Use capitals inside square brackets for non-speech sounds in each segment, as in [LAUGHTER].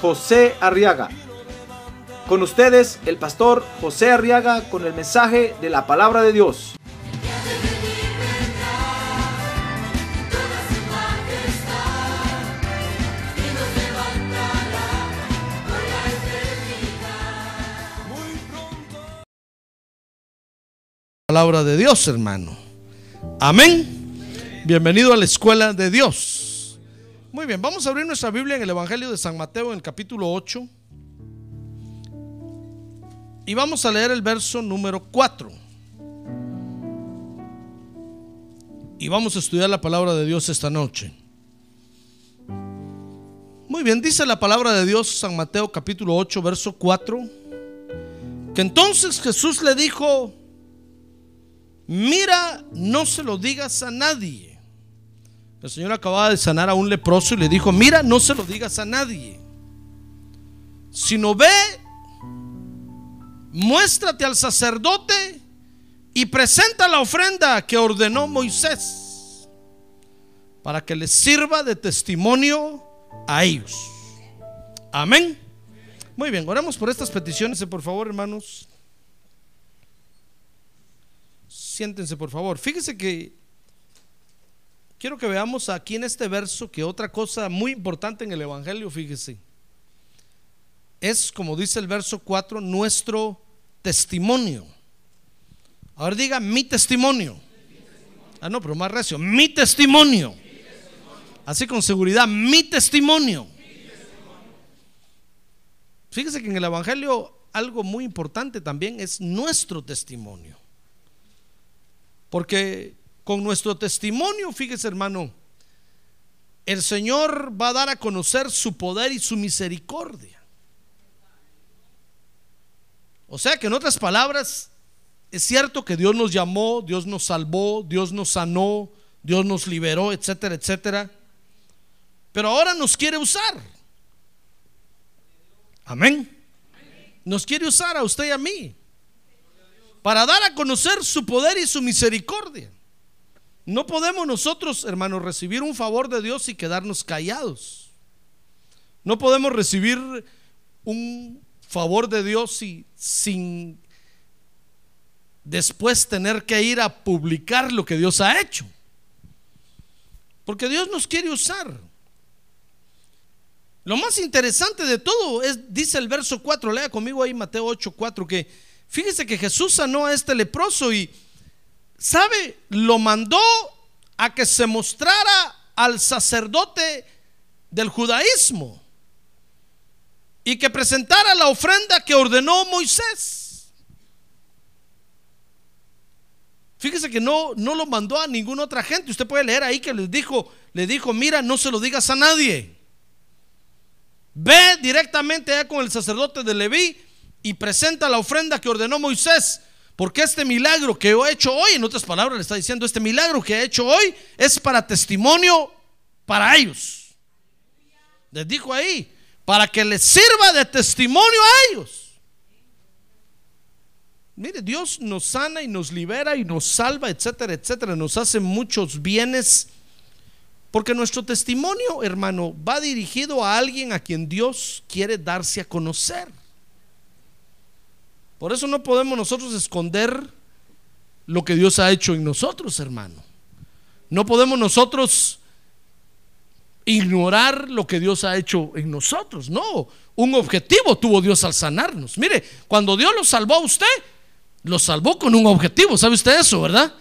José Arriaga. Con ustedes, el pastor José Arriaga con el mensaje de la palabra de Dios. palabra de Dios, hermano. Amén. Bienvenido a la escuela de Dios. Muy bien, vamos a abrir nuestra Biblia en el Evangelio de San Mateo en el capítulo 8. Y vamos a leer el verso número 4. Y vamos a estudiar la palabra de Dios esta noche. Muy bien, dice la palabra de Dios San Mateo capítulo 8, verso 4. Que entonces Jesús le dijo, mira, no se lo digas a nadie. El Señor acababa de sanar a un leproso y le dijo, mira, no se lo digas a nadie. Sino ve, muéstrate al sacerdote y presenta la ofrenda que ordenó Moisés para que les sirva de testimonio a ellos. Amén. Muy bien, oramos por estas peticiones, por favor, hermanos. Siéntense, por favor. Fíjese que quiero que veamos aquí en este verso que otra cosa muy importante en el Evangelio, fíjese, es, como dice el verso 4, nuestro testimonio. Ahora diga mi testimonio. Ah, no, pero más recio. Mi testimonio. Así con seguridad, mi testimonio. Fíjese que en el Evangelio algo muy importante también es nuestro testimonio. Porque con nuestro testimonio, fíjese hermano, el Señor va a dar a conocer su poder y su misericordia. O sea que en otras palabras, es cierto que Dios nos llamó, Dios nos salvó, Dios nos sanó, Dios nos liberó, etcétera, etcétera. Pero ahora nos quiere usar. Amén. Nos quiere usar a usted y a mí para dar a conocer su poder y su misericordia. No podemos nosotros, hermanos, recibir un favor de Dios y quedarnos callados. No podemos recibir un favor de Dios y sin después tener que ir a publicar lo que Dios ha hecho. Porque Dios nos quiere usar. Lo más interesante de todo es, dice el verso 4, lea conmigo ahí Mateo 8, 4, que fíjese que Jesús sanó a este leproso y, ¿sabe? Lo mandó a que se mostrara al sacerdote del judaísmo y que presentara la ofrenda que ordenó Moisés. Fíjese que no, no lo mandó a ninguna otra gente. Usted puede leer ahí que les dijo, le dijo, mira, no se lo digas a nadie. Ve directamente allá con el sacerdote de Leví y presenta la ofrenda que ordenó Moisés. Porque este milagro que he hecho hoy, en otras palabras le está diciendo, este milagro que he hecho hoy es para testimonio para ellos. Les dijo ahí, para que les sirva de testimonio a ellos. Mire, Dios nos sana y nos libera y nos salva, etcétera, etcétera. Nos hace muchos bienes. Porque nuestro testimonio, hermano, va dirigido a alguien a quien Dios quiere darse a conocer. Por eso no podemos nosotros esconder lo que Dios ha hecho en nosotros, hermano. No podemos nosotros ignorar lo que Dios ha hecho en nosotros. No, un objetivo tuvo Dios al sanarnos. Mire, cuando Dios lo salvó a usted, lo salvó con un objetivo. ¿Sabe usted eso, verdad?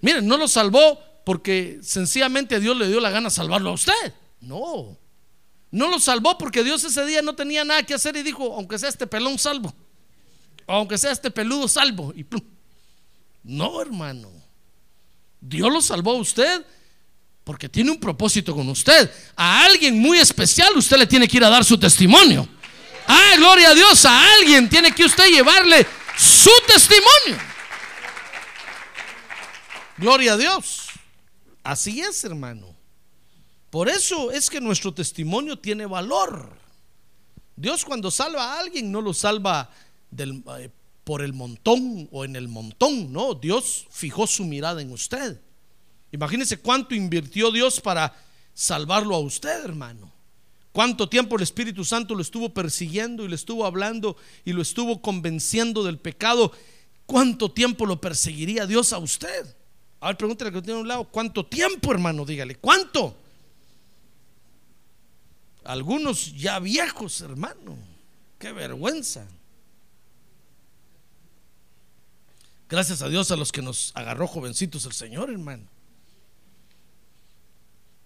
Mire, no lo salvó porque sencillamente Dios le dio la gana salvarlo a usted. No. No lo salvó porque Dios ese día no tenía nada que hacer y dijo, aunque sea este pelón salvo, aunque sea este peludo salvo. Y No, hermano. Dios lo salvó a usted porque tiene un propósito con usted. A alguien muy especial usted le tiene que ir a dar su testimonio. Ah, gloria a Dios, a alguien tiene que usted llevarle su testimonio. Gloria a Dios. Así es, hermano. Por eso es que nuestro testimonio tiene valor. Dios cuando salva a alguien no lo salva eh, por el montón o en el montón, no, Dios fijó su mirada en usted. Imagínese cuánto invirtió Dios para salvarlo a usted, hermano. Cuánto tiempo el Espíritu Santo lo estuvo persiguiendo y le estuvo hablando y lo estuvo convenciendo del pecado. ¿Cuánto tiempo lo perseguiría Dios a usted? A ver, pregúntale que tiene a un lado, ¿cuánto tiempo, hermano? Dígale, ¿cuánto? Algunos ya viejos, hermano. Qué vergüenza. Gracias a Dios a los que nos agarró jovencitos el Señor, hermano.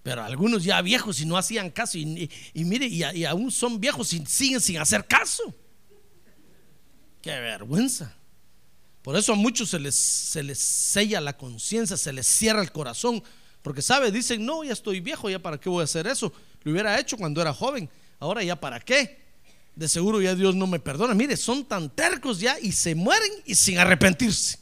Pero algunos ya viejos y no hacían caso. Y, mire, y, aún son viejos y siguen sin hacer caso. Qué vergüenza. Por eso a muchos se les, se les sella la conciencia, se les cierra el corazón. Porque, ¿sabe? Dicen, no, ya estoy viejo, ya para qué voy a hacer eso. Lo hubiera hecho cuando era joven. Ahora ya para qué. De seguro ya Dios no me perdona. Mire, son tan tercos ya y se mueren y sin arrepentirse.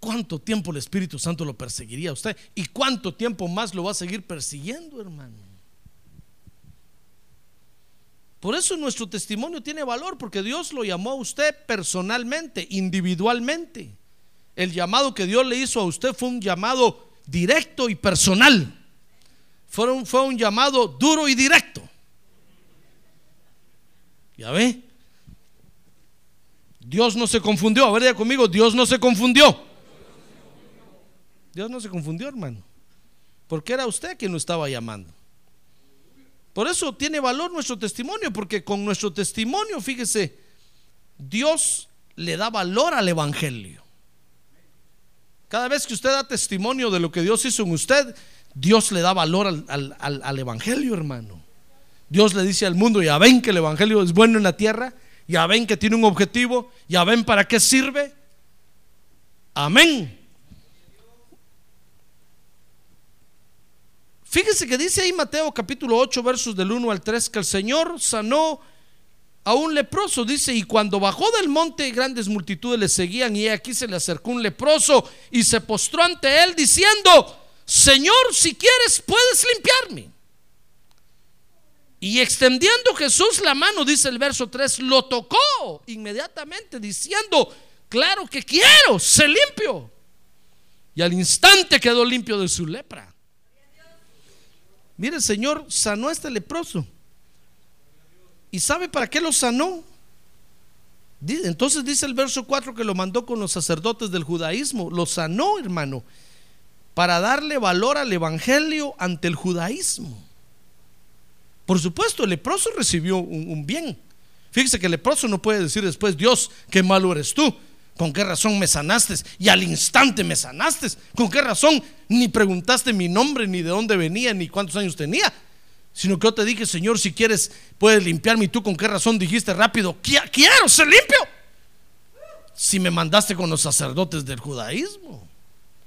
¿Cuánto tiempo el Espíritu Santo lo perseguiría a usted? ¿Y cuánto tiempo más lo va a seguir persiguiendo, hermano? Por eso nuestro testimonio tiene valor, porque Dios lo llamó a usted personalmente, individualmente. El llamado que Dios le hizo a usted fue un llamado directo y personal. Fue un, fue un llamado duro y directo. ¿Ya ve? Dios no se confundió. A ver, ya conmigo, Dios no se confundió. Dios no se confundió, hermano. Porque era usted quien lo estaba llamando. Por eso tiene valor nuestro testimonio, porque con nuestro testimonio, fíjese, Dios le da valor al Evangelio. Cada vez que usted da testimonio de lo que Dios hizo en usted, Dios le da valor al, Evangelio, hermano. Dios le dice al mundo, ya ven que el Evangelio es bueno en la tierra, ya ven que tiene un objetivo, ya ven para qué sirve. Amén. Fíjese que dice ahí Mateo capítulo 8 versos del 1 al 3 que el Señor sanó a un leproso, dice, y cuando bajó del monte grandes multitudes le seguían y aquí se le acercó un leproso y se postró ante él diciendo, Señor, si quieres puedes limpiarme. Y extendiendo Jesús la mano, dice el verso 3, lo tocó inmediatamente diciendo, claro que quiero, se limpio. Y al instante quedó limpio de su lepra. Mire, el Señor sanó a este leproso. ¿Y sabe para qué lo sanó? Entonces dice el verso 4 que lo mandó con los sacerdotes del judaísmo. Lo sanó, hermano, para darle valor al evangelio ante el judaísmo. Por supuesto, el leproso recibió un, bien. Fíjese que el leproso no puede decir después, Dios, qué malo eres tú. ¿Con qué razón me sanaste? Y al instante me sanaste. ¿Con qué razón? Ni preguntaste mi nombre, ni de dónde venía, ni cuántos años tenía. Sino que yo te dije, Señor, si quieres, puedes limpiarme. ¿Y tú con qué razón dijiste rápido? Quiero ser limpio. Si me mandaste con los sacerdotes del judaísmo.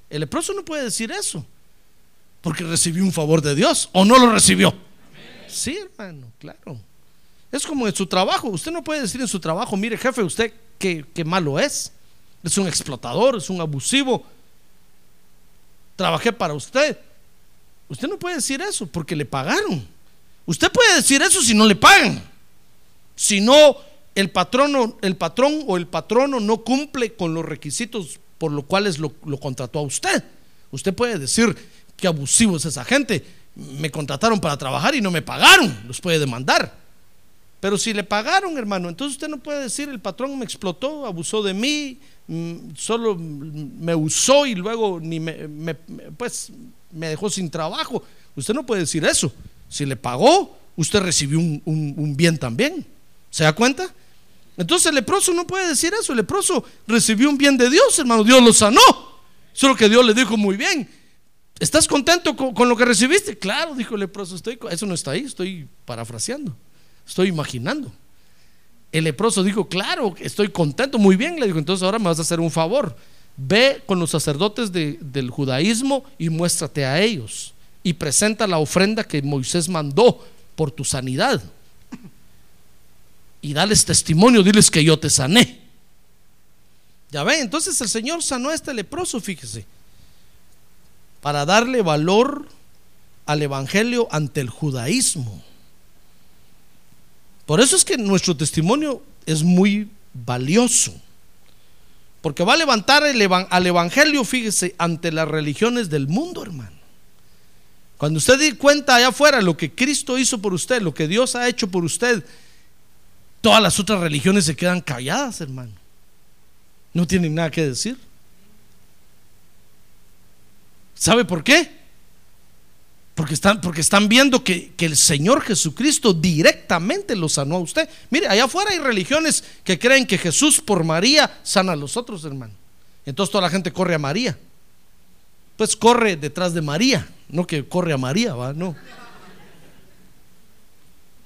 El leproso no puede decir eso. Porque recibió un favor de Dios. ¿O no lo recibió? Sí, hermano, claro. Es como en su trabajo. Usted no puede decir en su trabajo, mire, jefe, usted qué, qué malo es es un explotador, es un abusivo. Trabajé para usted. Usted no puede decir eso porque le pagaron. Usted puede decir eso si no le pagan. Si no, el patrono, el patrón o el patrono no cumple con los requisitos por los cuales lo, lo contrató a usted. Usted puede decir que abusivo es esa gente. Me contrataron para trabajar y no me pagaron. Los puede demandar. Pero si le pagaron, hermano, entonces usted no puede decir el patrón me explotó, abusó de mí, Mm, solo me usó y luego ni me, pues me dejó sin trabajo. Usted no puede decir eso. Si le pagó, usted recibió un, bien también. ¿Se da cuenta? Entonces el leproso no puede decir eso. El leproso recibió un bien de Dios, hermano. Dios lo sanó. Solo que Dios le dijo muy bien. ¿Estás contento con, lo que recibiste? Claro, dijo el leproso. Estoy, eso no está ahí, estoy parafraseando. Estoy imaginando. El leproso dijo, claro, estoy contento, muy bien, le dijo, entonces ahora me vas a hacer un favor. Ve con los sacerdotes del judaísmo y muéstrate a ellos y presenta la ofrenda que Moisés mandó por tu sanidad. y dales testimonio, diles que yo te sané. Ya ven, entonces el Señor sanó a este leproso, fíjese, para darle valor al Evangelio ante el judaísmo. Por eso es que nuestro testimonio es muy valioso. Porque va a levantar al Evangelio, fíjese, ante las religiones del mundo, hermano. Cuando usted di cuenta allá afuera lo que Cristo hizo por usted, lo que Dios ha hecho por usted, todas las otras religiones se quedan calladas, hermano. No tienen nada que decir. ¿Sabe por qué? Porque están, porque están viendo que, el Señor Jesucristo directamente lo sanó a usted. Mire, allá afuera hay religiones que creen que Jesús por María sana a los otros, hermano. Entonces toda la gente corre a María. Pues corre detrás de María, no que corre a María, ¿va? No.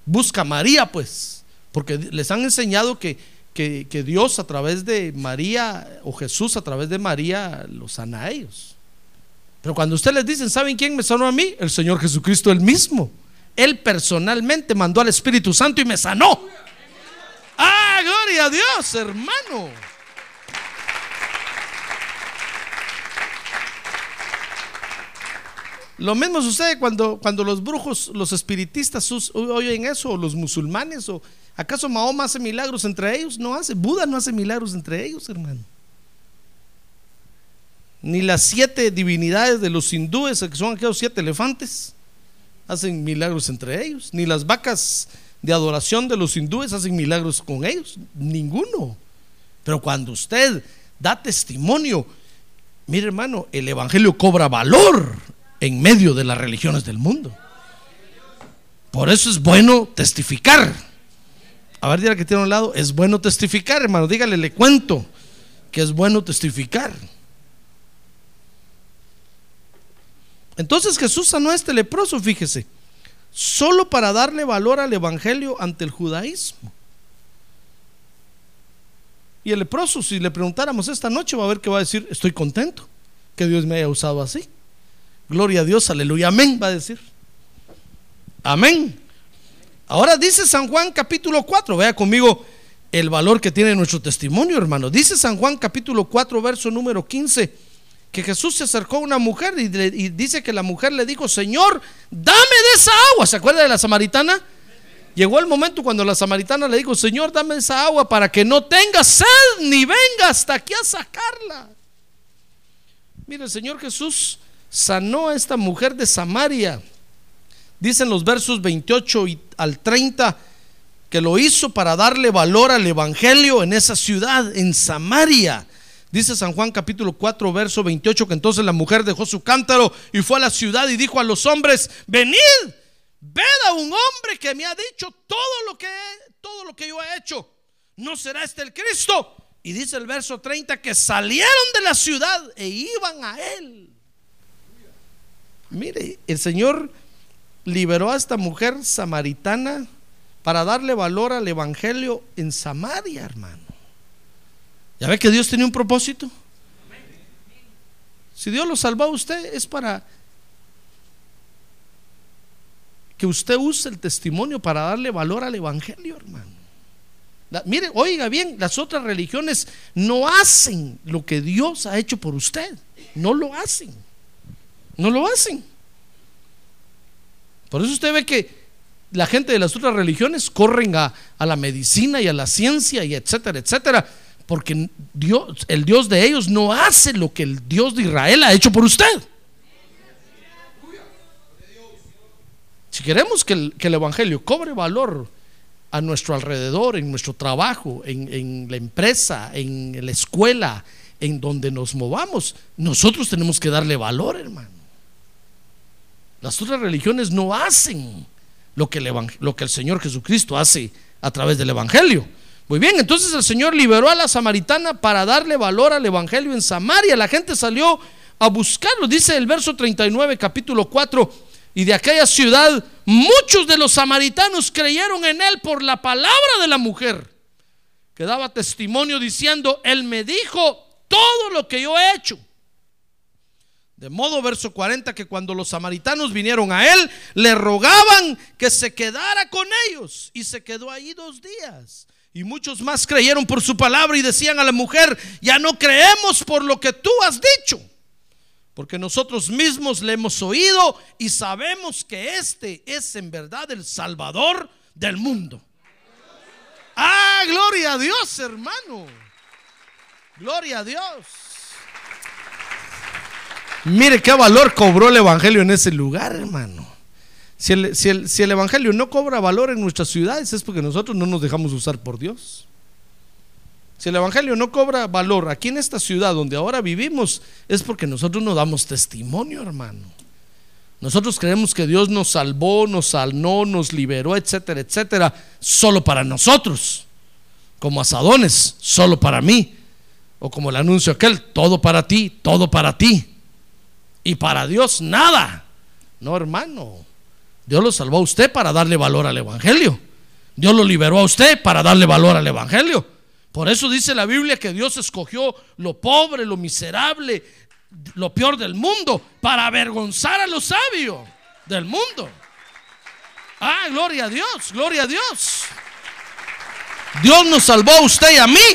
Busca a María, pues, porque les han enseñado que, que, que Dios a través de María o Jesús a través de María los sana a ellos. Pero cuando usted les dicen, ¿saben quién me sanó a mí? El Señor Jesucristo el mismo. Él personalmente mandó al Espíritu Santo y me sanó. Ah, gloria a Dios, hermano. Lo mismo sucede cuando, cuando los brujos, los espiritistas oyen eso, o los musulmanes, o acaso Mahoma hace milagros entre ellos, no hace, Buda no hace milagros entre ellos, hermano ni las siete divinidades de los hindúes, que son aquellos siete elefantes, hacen milagros entre ellos, ni las vacas de adoración de los hindúes hacen milagros con ellos, ninguno. Pero cuando usted da testimonio, mire hermano, el Evangelio cobra valor en medio de las religiones del mundo. Por eso es bueno testificar. A ver, dígale que tiene a un lado, es bueno testificar, hermano, dígale, le cuento que es bueno testificar. Entonces Jesús sanó a este leproso, fíjese, solo para darle valor al Evangelio ante el judaísmo. Y el leproso, si le preguntáramos esta noche, va a ver que va a decir, estoy contento que Dios me haya usado así. Gloria a Dios, aleluya, amén, va a decir. Amén. Ahora dice San Juan capítulo 4, vea conmigo el valor que tiene nuestro testimonio, hermano. Dice San Juan capítulo 4, verso número 15 que Jesús se acercó a una mujer y, dice que la mujer le dijo, Señor, dame de esa agua. ¿Se acuerda de la samaritana? Llegó el momento cuando la samaritana le dijo, Señor, dame esa agua para que no tenga sed ni venga hasta aquí a sacarla. Mire, el Señor Jesús sanó a esta mujer de Samaria. Dicen los versos 28 y al 30 que lo hizo para darle valor al Evangelio en esa ciudad, en Samaria. Dice San Juan capítulo 4, verso 28, que entonces la mujer dejó su cántaro y fue a la ciudad y dijo a los hombres, venid, ved a un hombre que me ha dicho todo lo que, todo lo que yo he hecho. ¿No será este el Cristo? Y dice el verso 30 que salieron de la ciudad e iban a él. Mire, el Señor liberó a esta mujer samaritana para darle valor al Evangelio en Samaria, hermano. ¿Ya ve que Dios tiene un propósito? Si Dios lo salvó a usted es para que usted use el testimonio para darle valor al Evangelio, hermano. mire, oiga bien, las otras religiones no hacen lo que Dios ha hecho por usted. No lo hacen. No lo hacen. Por eso usted ve que la gente de las otras religiones corren a, a la medicina y a la ciencia y etcétera, etcétera porque Dios, el Dios de ellos no hace lo que el Dios de Israel ha hecho por usted. Si queremos que el, Evangelio cobre valor a nuestro alrededor, en nuestro trabajo, en, la empresa, en la escuela, en donde nos movamos, nosotros tenemos que darle valor, hermano. Las otras religiones no hacen lo que el Señor Jesucristo hace a través del Evangelio. Muy bien, entonces el Señor liberó a la samaritana para darle valor al Evangelio en Samaria. La gente salió a buscarlo, dice el verso 39, capítulo 4. Y de aquella ciudad muchos de los samaritanos creyeron en él por la palabra de la mujer, que daba testimonio diciendo, él me dijo todo lo que yo he hecho. De modo, verso 40, que cuando los samaritanos vinieron a él, le rogaban que se quedara con ellos. Y se quedó ahí dos días. Y muchos más creyeron por su palabra y decían a la mujer, ya no creemos por lo que tú has dicho. Porque nosotros mismos le hemos oído y sabemos que este es en verdad el Salvador del mundo. Ah, gloria a Dios, hermano. Gloria a Dios. Mire qué valor cobró el Evangelio en ese lugar, hermano. Si el, si, el, si el, Evangelio no cobra valor en nuestras ciudades es porque nosotros no nos dejamos usar por Dios. Si el Evangelio no cobra valor aquí en esta ciudad donde ahora vivimos es porque nosotros no damos testimonio, hermano. Nosotros creemos que Dios nos salvó, nos sanó, nos liberó, etcétera, etcétera, solo para nosotros. Como asadones, solo para mí. O como el anuncio aquel, todo para ti, todo para ti. Y para Dios nada. No, hermano. Dios lo salvó a usted para darle valor al Evangelio. Dios lo liberó a usted para darle valor al Evangelio. Por eso dice la Biblia que Dios escogió lo pobre, lo miserable, lo peor del mundo para avergonzar a los sabios del mundo. Ah, gloria a Dios, gloria a Dios. Dios nos salvó a usted y a mí,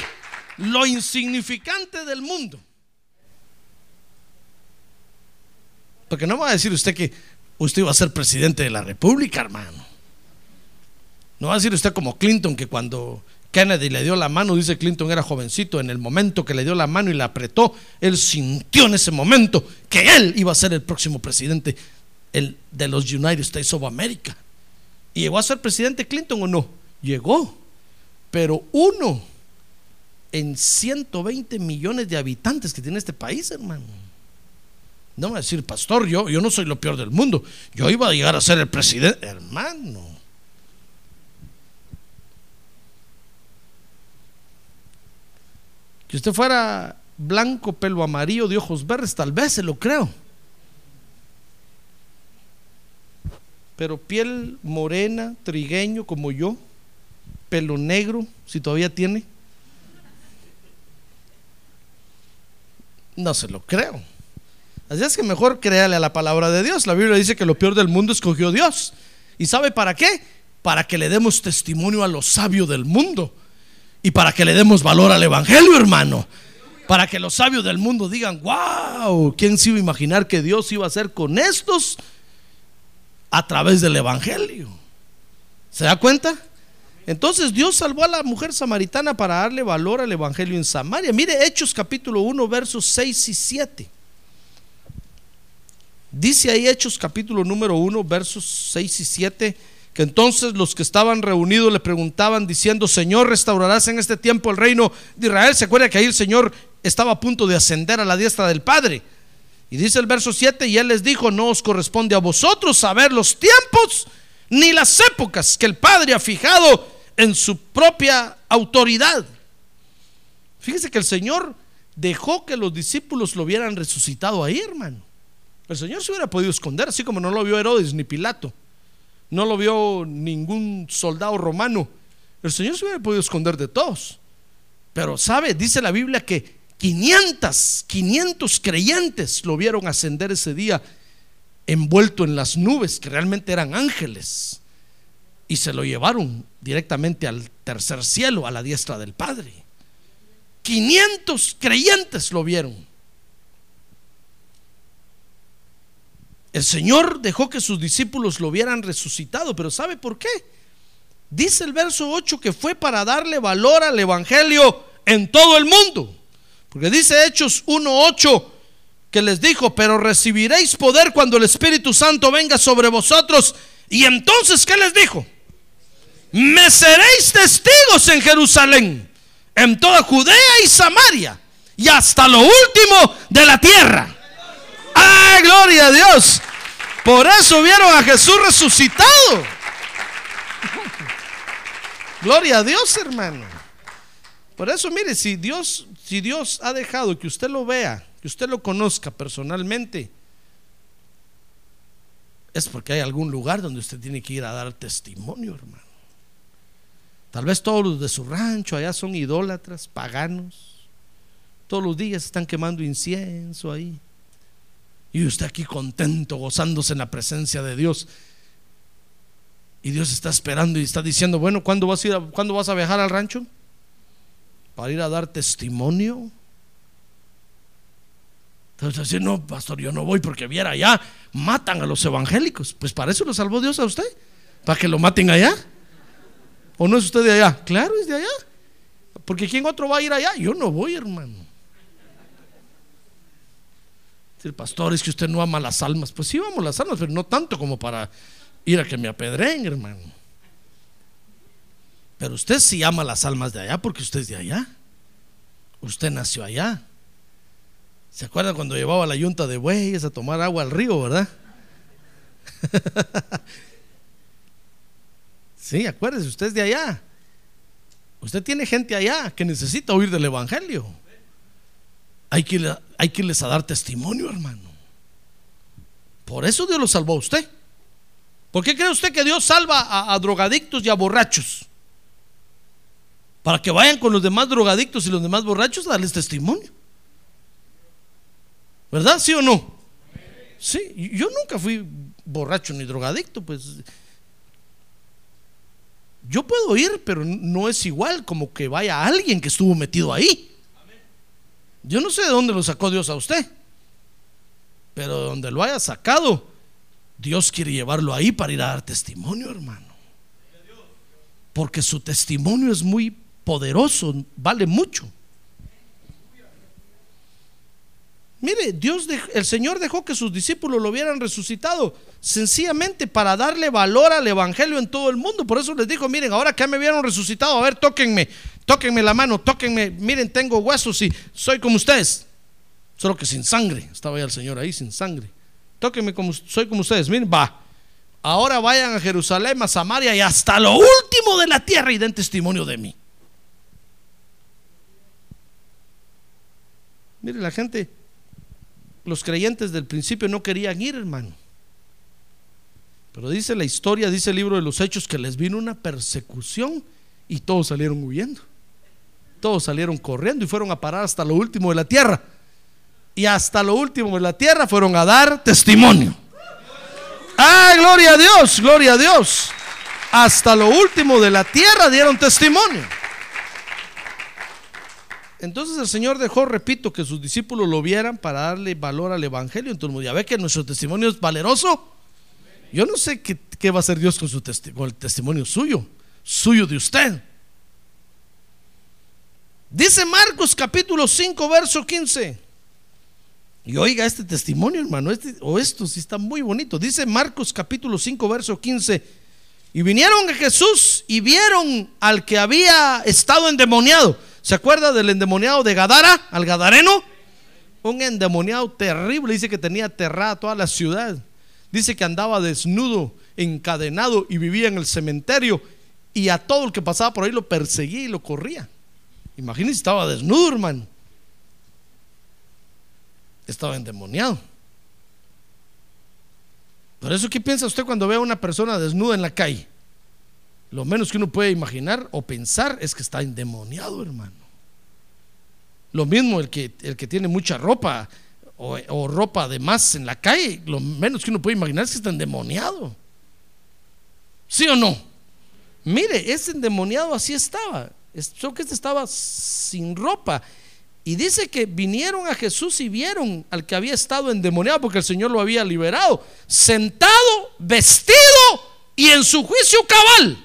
lo insignificante del mundo. Porque no va a decir usted que usted iba a ser presidente de la República, hermano. No va a decir usted como Clinton que cuando Kennedy le dio la mano, dice Clinton era jovencito, en el momento que le dio la mano y la apretó, él sintió en ese momento que él iba a ser el próximo presidente el, de los United States of America. ¿Y llegó a ser presidente Clinton o no? Llegó, pero uno en 120 millones de habitantes que tiene este país, hermano. No me va a decir, pastor, yo, yo no soy lo peor del mundo. Yo iba a llegar a ser el presidente, hermano. Si usted fuera blanco, pelo amarillo, de ojos verdes, tal vez se lo creo. Pero piel morena, trigueño como yo, pelo negro, si todavía tiene, no se lo creo. Así es que mejor créale a la palabra de Dios. La Biblia dice que lo peor del mundo escogió Dios. ¿Y sabe para qué? Para que le demos testimonio a los sabios del mundo y para que le demos valor al Evangelio, hermano. Para que los sabios del mundo digan, wow, ¿quién se iba a imaginar que Dios iba a hacer con estos a través del Evangelio? ¿Se da cuenta? Entonces Dios salvó a la mujer samaritana para darle valor al Evangelio en Samaria. Mire Hechos capítulo 1, versos 6 y 7. Dice ahí Hechos capítulo número 1, versos 6 y 7 que entonces los que estaban reunidos le preguntaban diciendo, Señor, ¿restaurarás en este tiempo el reino de Israel? ¿Se acuerda que ahí el Señor estaba a punto de ascender a la diestra del Padre? Y dice el verso 7, y él les dijo, no os corresponde a vosotros saber los tiempos ni las épocas que el Padre ha fijado en su propia autoridad. Fíjese que el Señor dejó que los discípulos lo hubieran resucitado ahí, hermano. El Señor se hubiera podido esconder, así como no lo vio Herodes ni Pilato no lo vio ningún soldado romano. El Señor se hubiera podido esconder de todos. Pero sabe, dice la Biblia que 500, 500 creyentes lo vieron ascender ese día envuelto en las nubes, que realmente eran ángeles. Y se lo llevaron directamente al tercer cielo, a la diestra del Padre. 500 creyentes lo vieron. El Señor dejó que sus discípulos lo hubieran resucitado, pero ¿sabe por qué? Dice el verso 8 que fue para darle valor al Evangelio en todo el mundo. Porque dice Hechos 1.8 que les dijo, pero recibiréis poder cuando el Espíritu Santo venga sobre vosotros. Y entonces, ¿qué les dijo? Me seréis testigos en Jerusalén, en toda Judea y Samaria, y hasta lo último de la tierra. ¡Ah, gloria a Dios! Por eso vieron a Jesús resucitado. Gloria a Dios, hermano. Por eso, mire, si Dios, si Dios ha dejado que usted lo vea, que usted lo conozca personalmente, es porque hay algún lugar donde usted tiene que ir a dar testimonio, hermano. Tal vez todos los de su rancho allá son idólatras, paganos. Todos los días están quemando incienso ahí Y usted aquí contento, gozándose en la presencia de Dios. Y Dios está esperando y está diciendo, bueno, ¿cuándo vas a, ir a- ¿cuándo vas a viajar al rancho? Para ir a dar testimonio. Entonces así, no, pastor, yo no voy porque viera allá, matan a los evangélicos. Pues para eso lo salvó Dios a usted, para que lo maten allá. ¿O no es usted de allá? Claro, es de allá. Porque ¿quién otro va a ir allá? Yo no voy, hermano. Pastor es que usted no ama las almas. Pues sí, amo las almas, pero no tanto como para ir a que me apedreen, hermano. Pero usted sí ama las almas de allá porque usted es de allá. Usted nació allá. ¿Se acuerdan cuando llevaba la yunta de bueyes a tomar agua al río, verdad? [LAUGHS] sí, acuérdese, usted es de allá. Usted tiene gente allá que necesita oír del Evangelio. Hay que, hay que irles a dar testimonio, hermano. Por eso Dios lo salvó a usted. ¿Por qué cree usted que Dios salva a, a drogadictos y a borrachos? Para que vayan con los demás drogadictos y los demás borrachos a darles testimonio. ¿Verdad? ¿Sí o no? Sí, yo nunca fui borracho ni drogadicto, pues yo puedo ir, pero no es igual como que vaya alguien que estuvo metido ahí. Yo no sé de dónde lo sacó Dios a usted, pero de donde lo haya sacado, Dios quiere llevarlo ahí para ir a dar testimonio, hermano. Porque su testimonio es muy poderoso, vale mucho. Mire, Dios, dej- el Señor dejó que sus discípulos lo hubieran resucitado sencillamente para darle valor al Evangelio en todo el mundo. Por eso les dijo, miren, ahora que me vieron resucitado, a ver, tóquenme, tóquenme la mano, tóquenme, miren, tengo huesos y soy como ustedes. Solo que sin sangre, estaba ya el Señor ahí sin sangre. Tóquenme como soy como ustedes, miren, va. Ahora vayan a Jerusalén, a Samaria y hasta lo último de la tierra y den testimonio de mí. Mire, la gente, los creyentes del principio no querían ir, hermano. Pero dice la historia, dice el libro de los hechos, que les vino una persecución y todos salieron huyendo. Todos salieron corriendo y fueron a parar hasta lo último de la tierra. Y hasta lo último de la tierra fueron a dar testimonio. Ah, gloria a Dios, gloria a Dios. Hasta lo último de la tierra dieron testimonio. Entonces el Señor dejó, repito, que sus discípulos lo vieran para darle valor al Evangelio. Entonces, ya ve que nuestro testimonio es valeroso. Yo no sé qué, qué va a hacer Dios con, su testi- con el testimonio suyo, suyo de usted. Dice Marcos capítulo 5, verso 15. Y oiga este testimonio, hermano, este, o esto sí está muy bonito. Dice Marcos capítulo 5, verso 15. Y vinieron a Jesús y vieron al que había estado endemoniado. ¿Se acuerda del endemoniado de Gadara, al Gadareno? Un endemoniado terrible, dice que tenía aterrada toda la ciudad. Dice que andaba desnudo, encadenado y vivía en el cementerio. Y a todo el que pasaba por ahí lo perseguía y lo corría. Imagínense, estaba desnudo, hermano. Estaba endemoniado. Por eso, ¿qué piensa usted cuando ve a una persona desnuda en la calle? Lo menos que uno puede imaginar o pensar es que está endemoniado, hermano. Lo mismo el que, el que tiene mucha ropa o, o ropa de más en la calle, lo menos que uno puede imaginar es que está endemoniado. ¿Sí o no? Mire, ese endemoniado así estaba. Solo que este estaba sin ropa. Y dice que vinieron a Jesús y vieron al que había estado endemoniado porque el Señor lo había liberado, sentado, vestido y en su juicio cabal.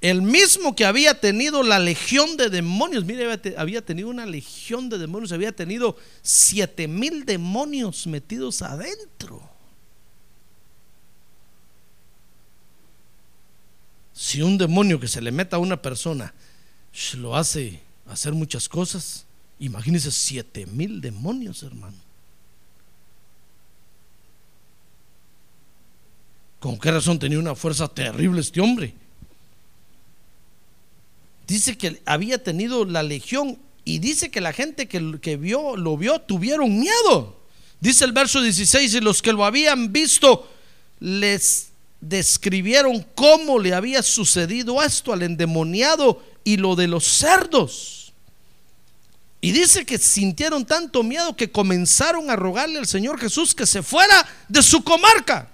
El mismo que había tenido la legión de demonios, mire, había tenido una legión de demonios, había tenido siete mil demonios metidos adentro. Si un demonio que se le meta a una persona lo hace hacer muchas cosas, imagínense siete mil demonios, hermano. ¿Con qué razón tenía una fuerza terrible este hombre? Dice que había tenido la legión y dice que la gente que, que vio, lo vio tuvieron miedo. Dice el verso 16, y los que lo habían visto les describieron cómo le había sucedido esto al endemoniado y lo de los cerdos. Y dice que sintieron tanto miedo que comenzaron a rogarle al Señor Jesús que se fuera de su comarca,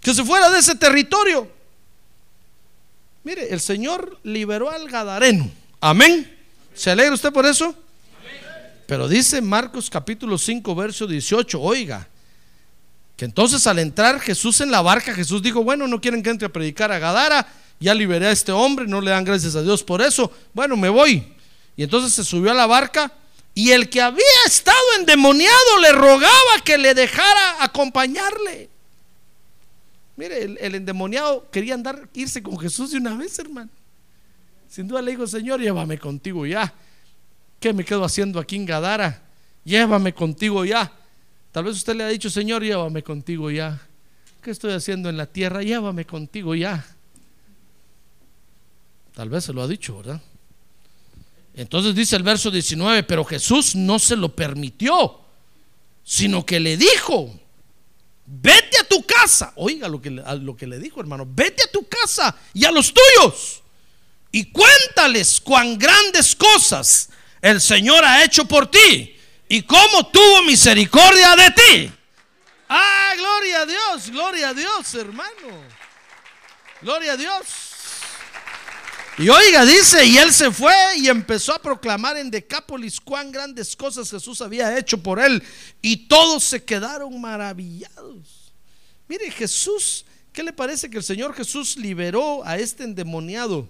que se fuera de ese territorio. Mire, el Señor liberó al Gadareno. Amén. ¿Se alegra usted por eso? Pero dice Marcos capítulo 5, verso 18, oiga, que entonces al entrar Jesús en la barca, Jesús dijo, bueno, no quieren que entre a predicar a Gadara, ya liberé a este hombre, no le dan gracias a Dios por eso, bueno, me voy. Y entonces se subió a la barca y el que había estado endemoniado le rogaba que le dejara acompañarle. Mire, el, endemoniado quería andar, irse con Jesús de una vez, hermano. Sin duda le dijo, Señor, llévame contigo ya. ¿Qué me quedo haciendo aquí en Gadara? Llévame contigo ya. Tal vez usted le ha dicho, Señor, llévame contigo ya. ¿Qué estoy haciendo en la tierra? Llévame contigo ya. Tal vez se lo ha dicho, ¿verdad? Entonces dice el verso 19, pero Jesús no se lo permitió, sino que le dijo, vete a tu casa. Oiga lo que, lo que le dijo, hermano, vete a tu casa y a los tuyos y cuéntales cuán grandes cosas el Señor ha hecho por ti y cómo tuvo misericordia de ti. Ah, gloria a Dios, gloria a Dios, hermano. Gloria a Dios. Y oiga, dice, y él se fue y empezó a proclamar en Decápolis cuán grandes cosas Jesús había hecho por él. Y todos se quedaron maravillados. Mire, Jesús, ¿qué le parece que el Señor Jesús liberó a este endemoniado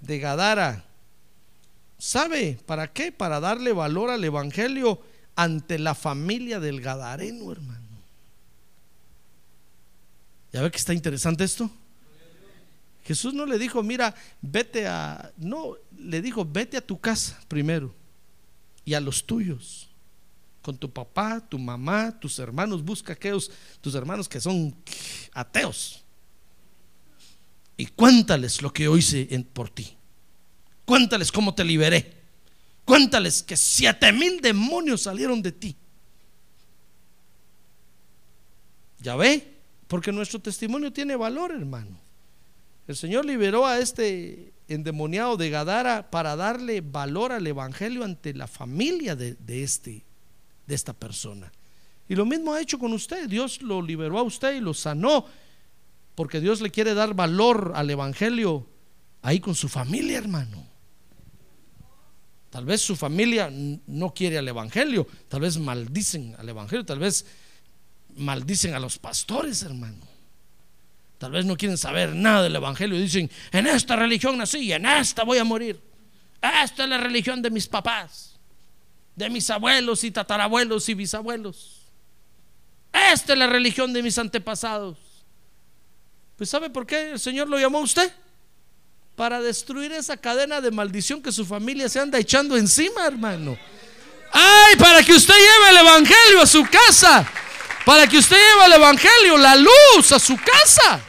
de Gadara? ¿Sabe para qué? Para darle valor al Evangelio ante la familia del Gadareno, hermano. ¿Ya ve que está interesante esto? Jesús no le dijo, mira, vete a... No, le dijo, vete a tu casa primero y a los tuyos. Con tu papá, tu mamá, tus hermanos, busca aquellos, tus hermanos que son ateos. Y cuéntales lo que yo hice por ti. Cuéntales cómo te liberé. Cuéntales que siete mil demonios salieron de ti. Ya ve, porque nuestro testimonio tiene valor, hermano. El Señor liberó a este endemoniado de Gadara para darle valor al Evangelio ante la familia de, este, de esta persona. Y lo mismo ha hecho con usted. Dios lo liberó a usted y lo sanó, porque Dios le quiere dar valor al Evangelio ahí con su familia, hermano. Tal vez su familia no quiere al Evangelio, tal vez maldicen al Evangelio, tal vez maldicen a los pastores, hermano. Tal vez no quieren saber nada del Evangelio y dicen, en esta religión nací en esta voy a morir. Esta es la religión de mis papás, de mis abuelos y tatarabuelos y bisabuelos. Esta es la religión de mis antepasados. Pues ¿sabe por qué el Señor lo llamó a usted? Para destruir esa cadena de maldición que su familia se anda echando encima, hermano. Ay, para que usted lleve el Evangelio a su casa. Para que usted lleve el Evangelio, la luz a su casa.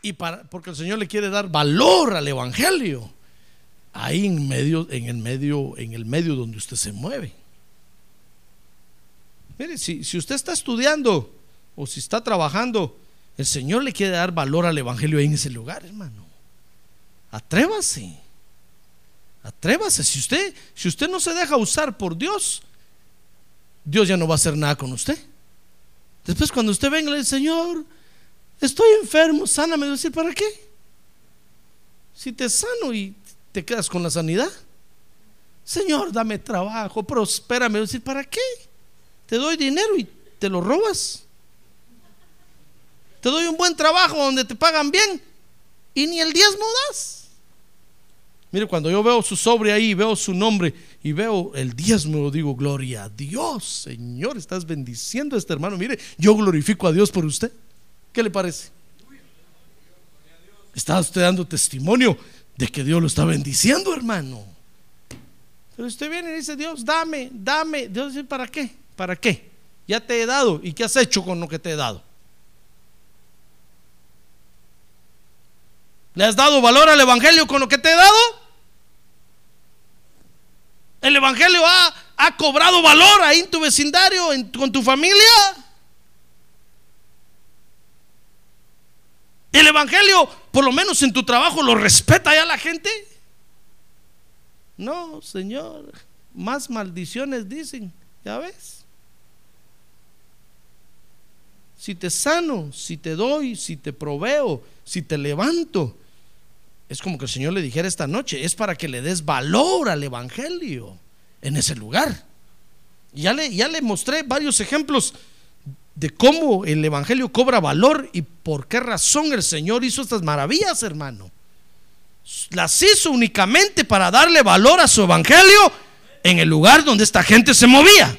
Y para, porque el Señor le quiere dar valor al Evangelio. Ahí en medio, en el medio, en el medio donde usted se mueve. Mire, si, si usted está estudiando o si está trabajando, el Señor le quiere dar valor al Evangelio ahí en ese lugar, hermano. Atrévase. Atrévase. Si usted, si usted no se deja usar por Dios, Dios ya no va a hacer nada con usted. Después cuando usted venga le dice, Señor, estoy enfermo, sáname. Decir, ¿para qué? Si te sano y te quedas con la sanidad. Señor, dame trabajo, prospérame. Decir, ¿para qué? Te doy dinero y te lo robas. Te doy un buen trabajo donde te pagan bien y ni el diezmo das. Mire, cuando yo veo su sobre ahí, veo su nombre y veo el diezmo, digo, gloria a Dios, Señor, estás bendiciendo a este hermano. Mire, yo glorifico a Dios por usted. ¿Qué le parece? Está usted dando testimonio de que Dios lo está bendiciendo, hermano. Pero usted viene y dice, Dios, dame, dame. Dios dice, ¿para qué? ¿Para qué? Ya te he dado. ¿Y qué has hecho con lo que te he dado? ¿Le has dado valor al Evangelio con lo que te he dado? ¿El Evangelio ha, ha cobrado valor ahí en tu vecindario, con tu familia? ¿El Evangelio, por lo menos en tu trabajo, lo respeta ya la gente? No, Señor, más maldiciones dicen, ya ves. Si te sano, si te doy, si te proveo, si te levanto, es como que el Señor le dijera esta noche, es para que le des valor al Evangelio en ese lugar. Ya le, ya le mostré varios ejemplos de cómo el Evangelio cobra valor y por qué razón el Señor hizo estas maravillas, hermano. Las hizo únicamente para darle valor a su Evangelio en el lugar donde esta gente se movía.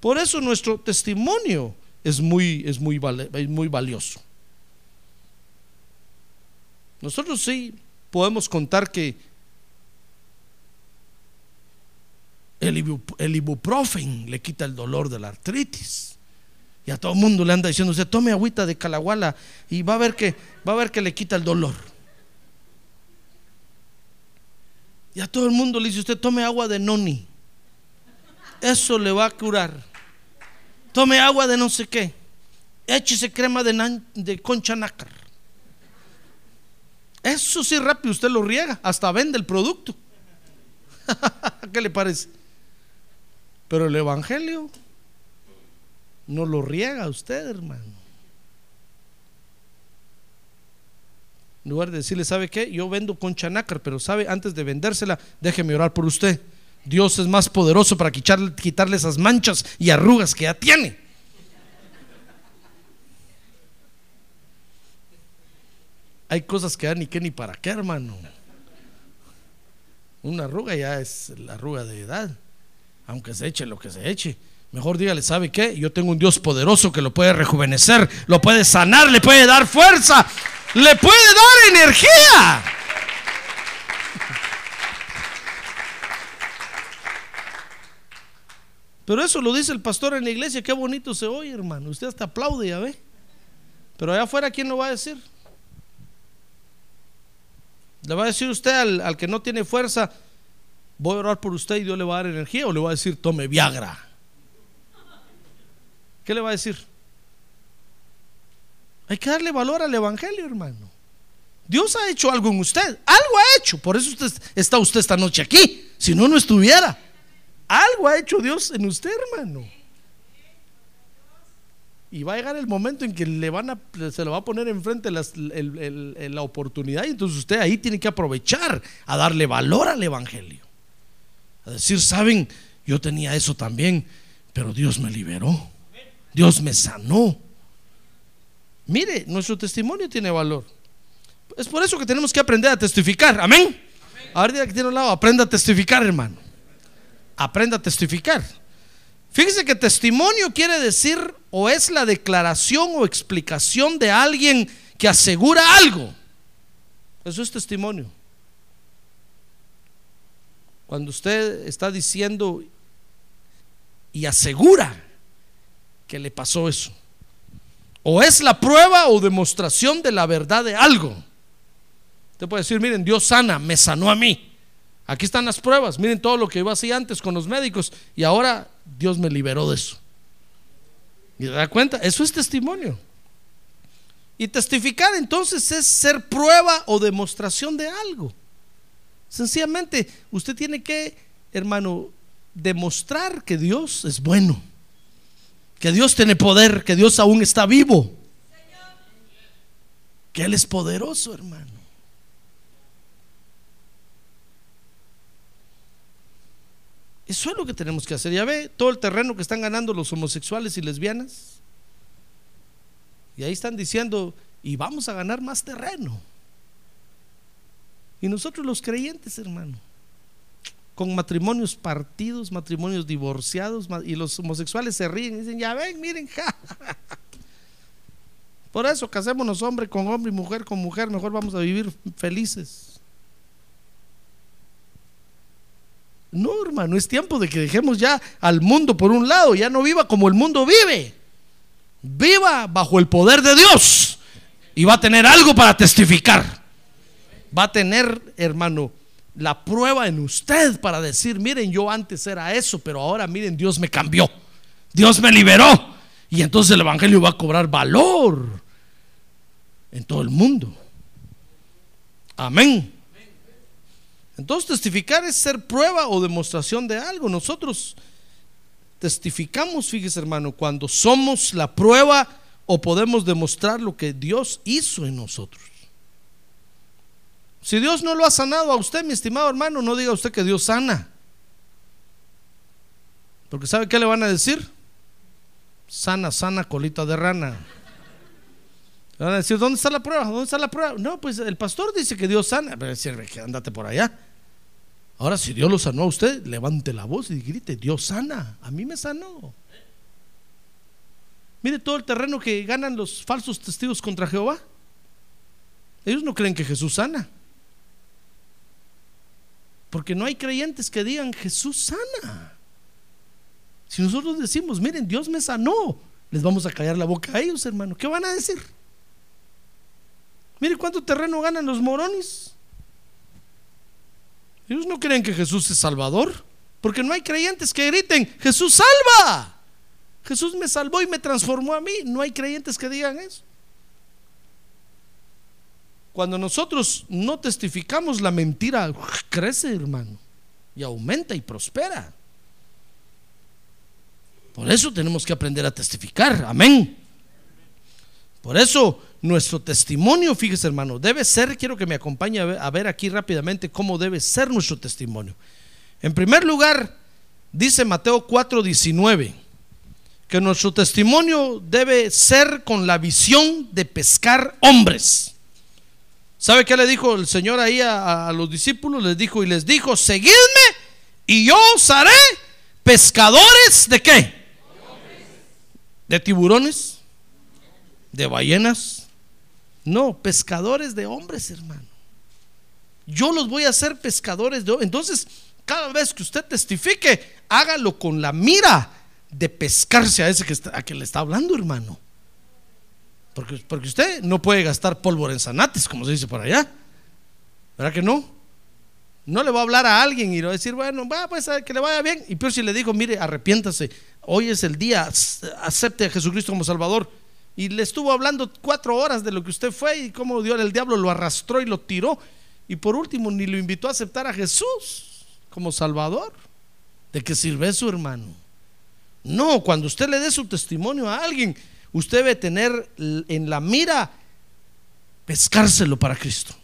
Por eso nuestro testimonio es muy, es muy, es muy valioso. Nosotros sí podemos contar que el, ibuprofen le quita el dolor de la artritis. Y a todo el mundo le anda diciendo, usted tome agüita de calaguala y va a ver que va a ver que le quita el dolor. Y a todo el mundo le dice, usted tome agua de noni. Eso le va a curar. Tome agua de no sé qué. Échese crema de concha nácar. Eso sí rápido usted lo riega, hasta vende el producto. [LAUGHS] ¿Qué le parece? Pero el Evangelio no lo riega usted, hermano. En lugar de decirle, ¿sabe qué? Yo vendo concha nácar, pero sabe, antes de vendérsela, déjeme orar por usted. Dios es más poderoso para quitarle esas manchas y arrugas que ya tiene. Hay cosas que ya ni qué ni para qué, hermano. Una arruga ya es la arruga de edad, aunque se eche lo que se eche. Mejor dígale, ¿sabe qué? Yo tengo un Dios poderoso que lo puede rejuvenecer, lo puede sanar, le puede dar fuerza, le puede dar energía. Pero eso lo dice el pastor en la iglesia, qué bonito se oye, hermano. Usted hasta aplaude, ya ve. Pero allá afuera, ¿quién lo va a decir? ¿Le va a decir usted al, que no tiene fuerza, voy a orar por usted y Dios le va a dar energía? ¿O le va a decir, tome Viagra? ¿Qué le va a decir? Hay que darle valor al Evangelio, hermano. Dios ha hecho algo en usted. Algo ha hecho. Por eso usted, está usted esta noche aquí. Si no, no estuviera. Algo ha hecho Dios en usted, hermano. Y va a llegar el momento en que le van a, se le va a poner enfrente la oportunidad y entonces usted ahí tiene que aprovechar a darle valor al Evangelio. A decir, saben, yo tenía eso también, pero Dios me liberó. Dios me sanó. Mire, nuestro testimonio tiene valor. Es por eso que tenemos que aprender a testificar. Amén. Ahora que tiene un lado, aprenda a testificar, hermano. Aprenda a testificar. Fíjese que testimonio quiere decir o es la declaración o explicación de alguien que asegura algo. Eso es testimonio. Cuando usted está diciendo y asegura que le pasó eso. O es la prueba o demostración de la verdad de algo. Usted puede decir, miren, Dios sana, me sanó a mí. Aquí están las pruebas. Miren todo lo que iba así antes con los médicos y ahora Dios me liberó de eso. ¿Y da cuenta? Eso es testimonio. Y testificar entonces es ser prueba o demostración de algo. Sencillamente, usted tiene que, hermano, demostrar que Dios es bueno, que Dios tiene poder, que Dios aún está vivo, que Él es poderoso, hermano. Eso es lo que tenemos que hacer. Ya ve todo el terreno que están ganando los homosexuales y lesbianas. Y ahí están diciendo, y vamos a ganar más terreno. Y nosotros los creyentes, hermano, con matrimonios partidos, matrimonios divorciados, y los homosexuales se ríen y dicen, ya ven, miren, [LAUGHS] Por eso casémonos hombre con hombre y mujer con mujer, mejor vamos a vivir felices. No, hermano, es tiempo de que dejemos ya al mundo por un lado, ya no viva como el mundo vive. Viva bajo el poder de Dios y va a tener algo para testificar. Va a tener, hermano, la prueba en usted para decir, miren, yo antes era eso, pero ahora miren, Dios me cambió. Dios me liberó. Y entonces el Evangelio va a cobrar valor en todo el mundo. Amén. Entonces testificar es ser prueba o demostración de algo. Nosotros testificamos, fíjese hermano, cuando somos la prueba o podemos demostrar lo que Dios hizo en nosotros. Si Dios no lo ha sanado a usted, mi estimado hermano, no diga usted que Dios sana. Porque ¿sabe qué le van a decir? Sana, sana, colita de rana. Van a decir, ¿dónde está la prueba? ¿Dónde está la prueba? No, pues el pastor dice que Dios sana. Pero andate por allá. Ahora, si Dios lo sanó a usted, levante la voz y grite, Dios sana. A mí me sanó. Mire todo el terreno que ganan los falsos testigos contra Jehová. Ellos no creen que Jesús sana. Porque no hay creyentes que digan Jesús sana. Si nosotros decimos, miren, Dios me sanó, les vamos a callar la boca a ellos, hermano. ¿Qué van a decir? Mire cuánto terreno ganan los morones. Ellos no creen que Jesús es Salvador, porque no hay creyentes que griten, Jesús salva. Jesús me salvó y me transformó a mí. No hay creyentes que digan eso. Cuando nosotros no testificamos, la mentira crece, hermano, y aumenta y prospera. Por eso tenemos que aprender a testificar. Amén. Por eso nuestro testimonio, fíjese hermano, debe ser, quiero que me acompañe a ver, aquí rápidamente cómo debe ser nuestro testimonio. En primer lugar, dice Mateo 4:19, que nuestro testimonio debe ser con la visión de pescar hombres. ¿Sabe qué le dijo el Señor ahí a, los discípulos? Les dijo y les dijo, seguidme y yo os haré pescadores de qué? ¿De tiburones? ¿De ballenas? No, pescadores de hombres, hermano. Yo los voy a hacer pescadores de hombres. Entonces, cada vez que usted testifique, hágalo con la mira de pescarse a ese que, está, a que le está hablando, hermano. Porque, porque usted no puede gastar pólvora en zanates, como se dice por allá. ¿Verdad que no? No le va a hablar a alguien y le va a decir, bueno, va, pues que le vaya bien. Y peor si le digo, mire, arrepiéntase, hoy es el día, acepte a Jesucristo como Salvador. Y le estuvo hablando cuatro horas de lo que usted fue y cómo Dios, el diablo lo arrastró y lo tiró. Y por último, ni lo invitó a aceptar a Jesús como Salvador. ¿De qué sirve su hermano? No, cuando usted le dé su testimonio a alguien, usted debe tener en la mira pescárselo para Cristo.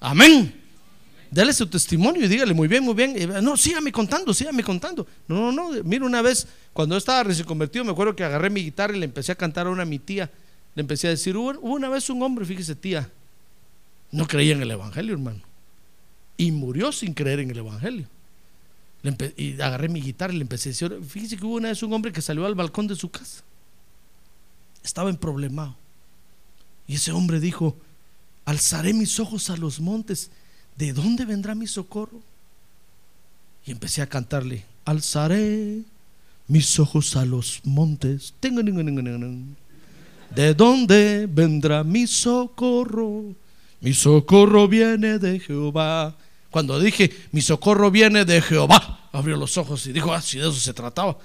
Amén. Dale su testimonio y dígale muy bien, muy bien. No, sígame contando, sígame contando. No, no, no. Mira, una vez, cuando yo estaba recién convertido, me acuerdo que agarré mi guitarra y le empecé a cantar a una mi tía. Le empecé a decir, hubo, una vez un hombre, fíjese, tía, no creía en el Evangelio, hermano. Y murió sin creer en el Evangelio. y agarré mi guitarra y le empecé a decir, fíjese que hubo una vez un hombre que salió al balcón de su casa. Estaba en problemado. Y ese hombre dijo, alzaré mis ojos a los montes ¿de dónde vendrá mi socorro? Y empecé a cantarle, alzaré mis ojos a los montes. ¿De dónde vendrá mi socorro? Mi socorro viene de Jehová. Cuando dije, mi socorro viene de Jehová, abrió los ojos y dijo, ah, si de eso se trataba.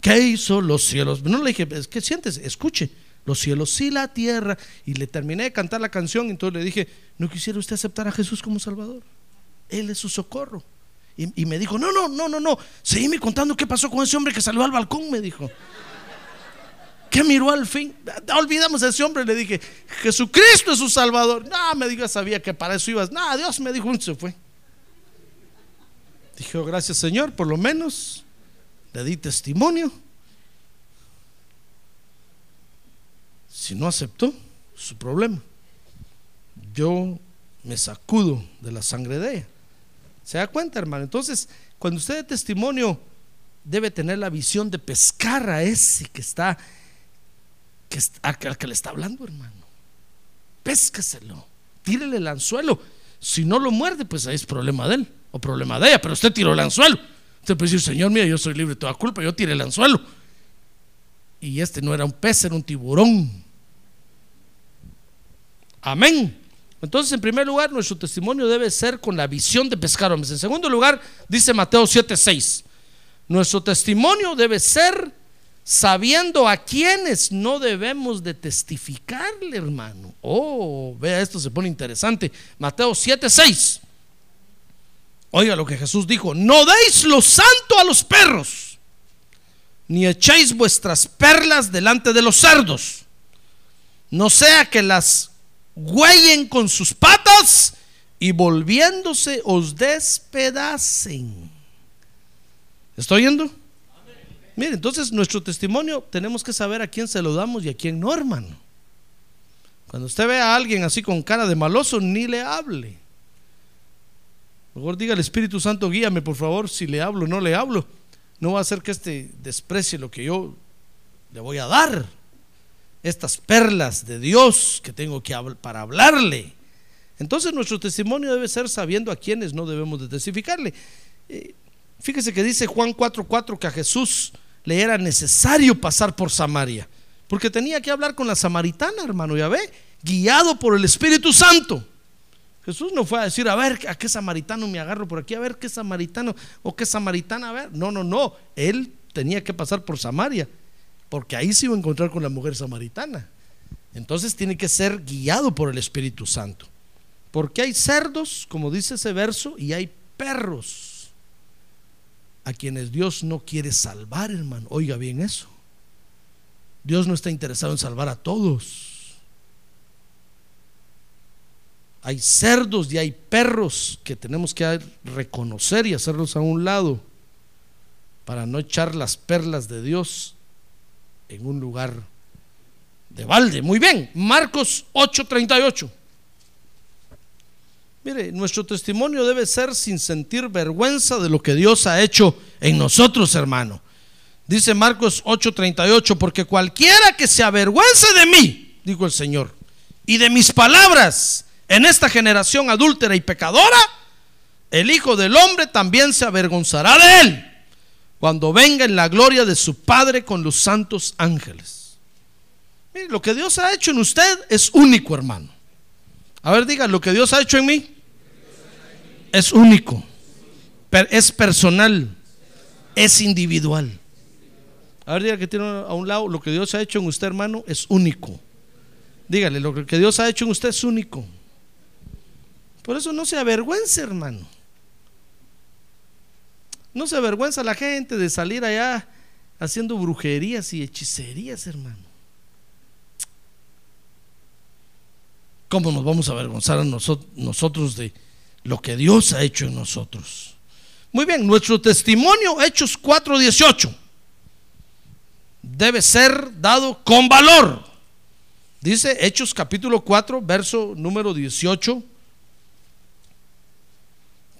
¿Qué hizo los cielos? No le dije, ¿qué sientes? Escuche, los cielos y la tierra. Y le terminé de cantar la canción, entonces le dije, ¿no quisiera usted aceptar a Jesús como Salvador? Él es su socorro. Y, me dijo, no, no, no, no, no. Seguime contando qué pasó con ese hombre que salió al balcón, me dijo. ¿Qué miró al fin? Olvidamos a ese hombre, le dije, Jesucristo es su Salvador. No, me dijo, sabía que para eso ibas. No, Dios me dijo, se fue. Dije, oh, gracias Señor, por lo menos le di testimonio. Si no aceptó, su problema. Yo me sacudo de la sangre de ella. ¿Se da cuenta, hermano? Entonces, cuando usted de testimonio, debe tener la visión de pescar a ese que está, que al que le está hablando, hermano. Péscaselo, tírele el anzuelo. Si no lo muerde, pues ahí es problema de él o problema de ella, pero usted tiró el anzuelo. Usted puede decir, Señor, mira, yo soy libre de toda culpa, yo tiré el anzuelo. Y este no era un pez, era un tiburón. Amén. Entonces, en primer lugar, nuestro testimonio debe ser con la visión de pescar hombres. En segundo lugar, dice Mateo 7:6, nuestro testimonio debe ser sabiendo a quienes no debemos de testificarle, hermano. Oh, vea, esto se pone interesante. Mateo 7:6. Oiga lo que Jesús dijo, no deis lo santo a los perros, ni echéis vuestras perlas delante de los cerdos, no sea que las huellen con sus patas y volviéndose os despedacen. ¿Está oyendo? Mire, entonces nuestro testimonio tenemos que saber a quién se lo damos y a quién no, hermano. Cuando usted ve a alguien así con cara de maloso, ni le hable. Mejor diga el Espíritu Santo, guíame por favor, si le hablo o no le hablo. No va a hacer que este desprecie lo que yo le voy a dar. Estas perlas de Dios que tengo que para hablarle. Entonces nuestro testimonio debe ser sabiendo a quienes no debemos de testificarle. Eh, fíjese que dice Juan 4:4 que a Jesús le era necesario pasar por Samaria, porque tenía que hablar con la samaritana, hermano, ya ve, guiado por el Espíritu Santo. Jesús no fue a decir, a ver, a qué samaritano me agarro por aquí, a ver qué samaritano o qué samaritana, a ver. No, no, no. Él tenía que pasar por Samaria, porque ahí se iba a encontrar con la mujer samaritana. Entonces tiene que ser guiado por el Espíritu Santo. Porque hay cerdos, como dice ese verso, y hay perros a quienes Dios no quiere salvar, hermano. Oiga bien eso. Dios no está interesado en salvar a todos. Hay cerdos y hay perros que tenemos que reconocer y hacerlos a un lado para no echar las perlas de Dios en un lugar de balde. Muy bien, Marcos 8:38. Mire, nuestro testimonio debe ser sin sentir vergüenza de lo que Dios ha hecho en nosotros, hermano. Dice Marcos 8:38, porque cualquiera que se avergüence de mí, dijo el Señor, y de mis palabras, en esta generación adúltera y pecadora, el Hijo del Hombre también se avergonzará de él cuando venga en la gloria de su Padre con los santos ángeles. Mire, lo que Dios ha hecho en usted es único, hermano. A ver, diga, lo que Dios ha hecho en mí es único, es personal, es individual. A ver, diga que tiene a un lado, lo que Dios ha hecho en usted, hermano, es único. Dígale, lo que Dios ha hecho en usted es único. Por eso no se avergüence, hermano. No se avergüenza la gente de salir allá haciendo brujerías y hechicerías, hermano. ¿Cómo nos vamos a avergonzar a nosotros de lo que Dios ha hecho en nosotros? Muy bien, nuestro testimonio, Hechos 4:18, debe ser dado con valor. Dice Hechos capítulo 4, verso número 18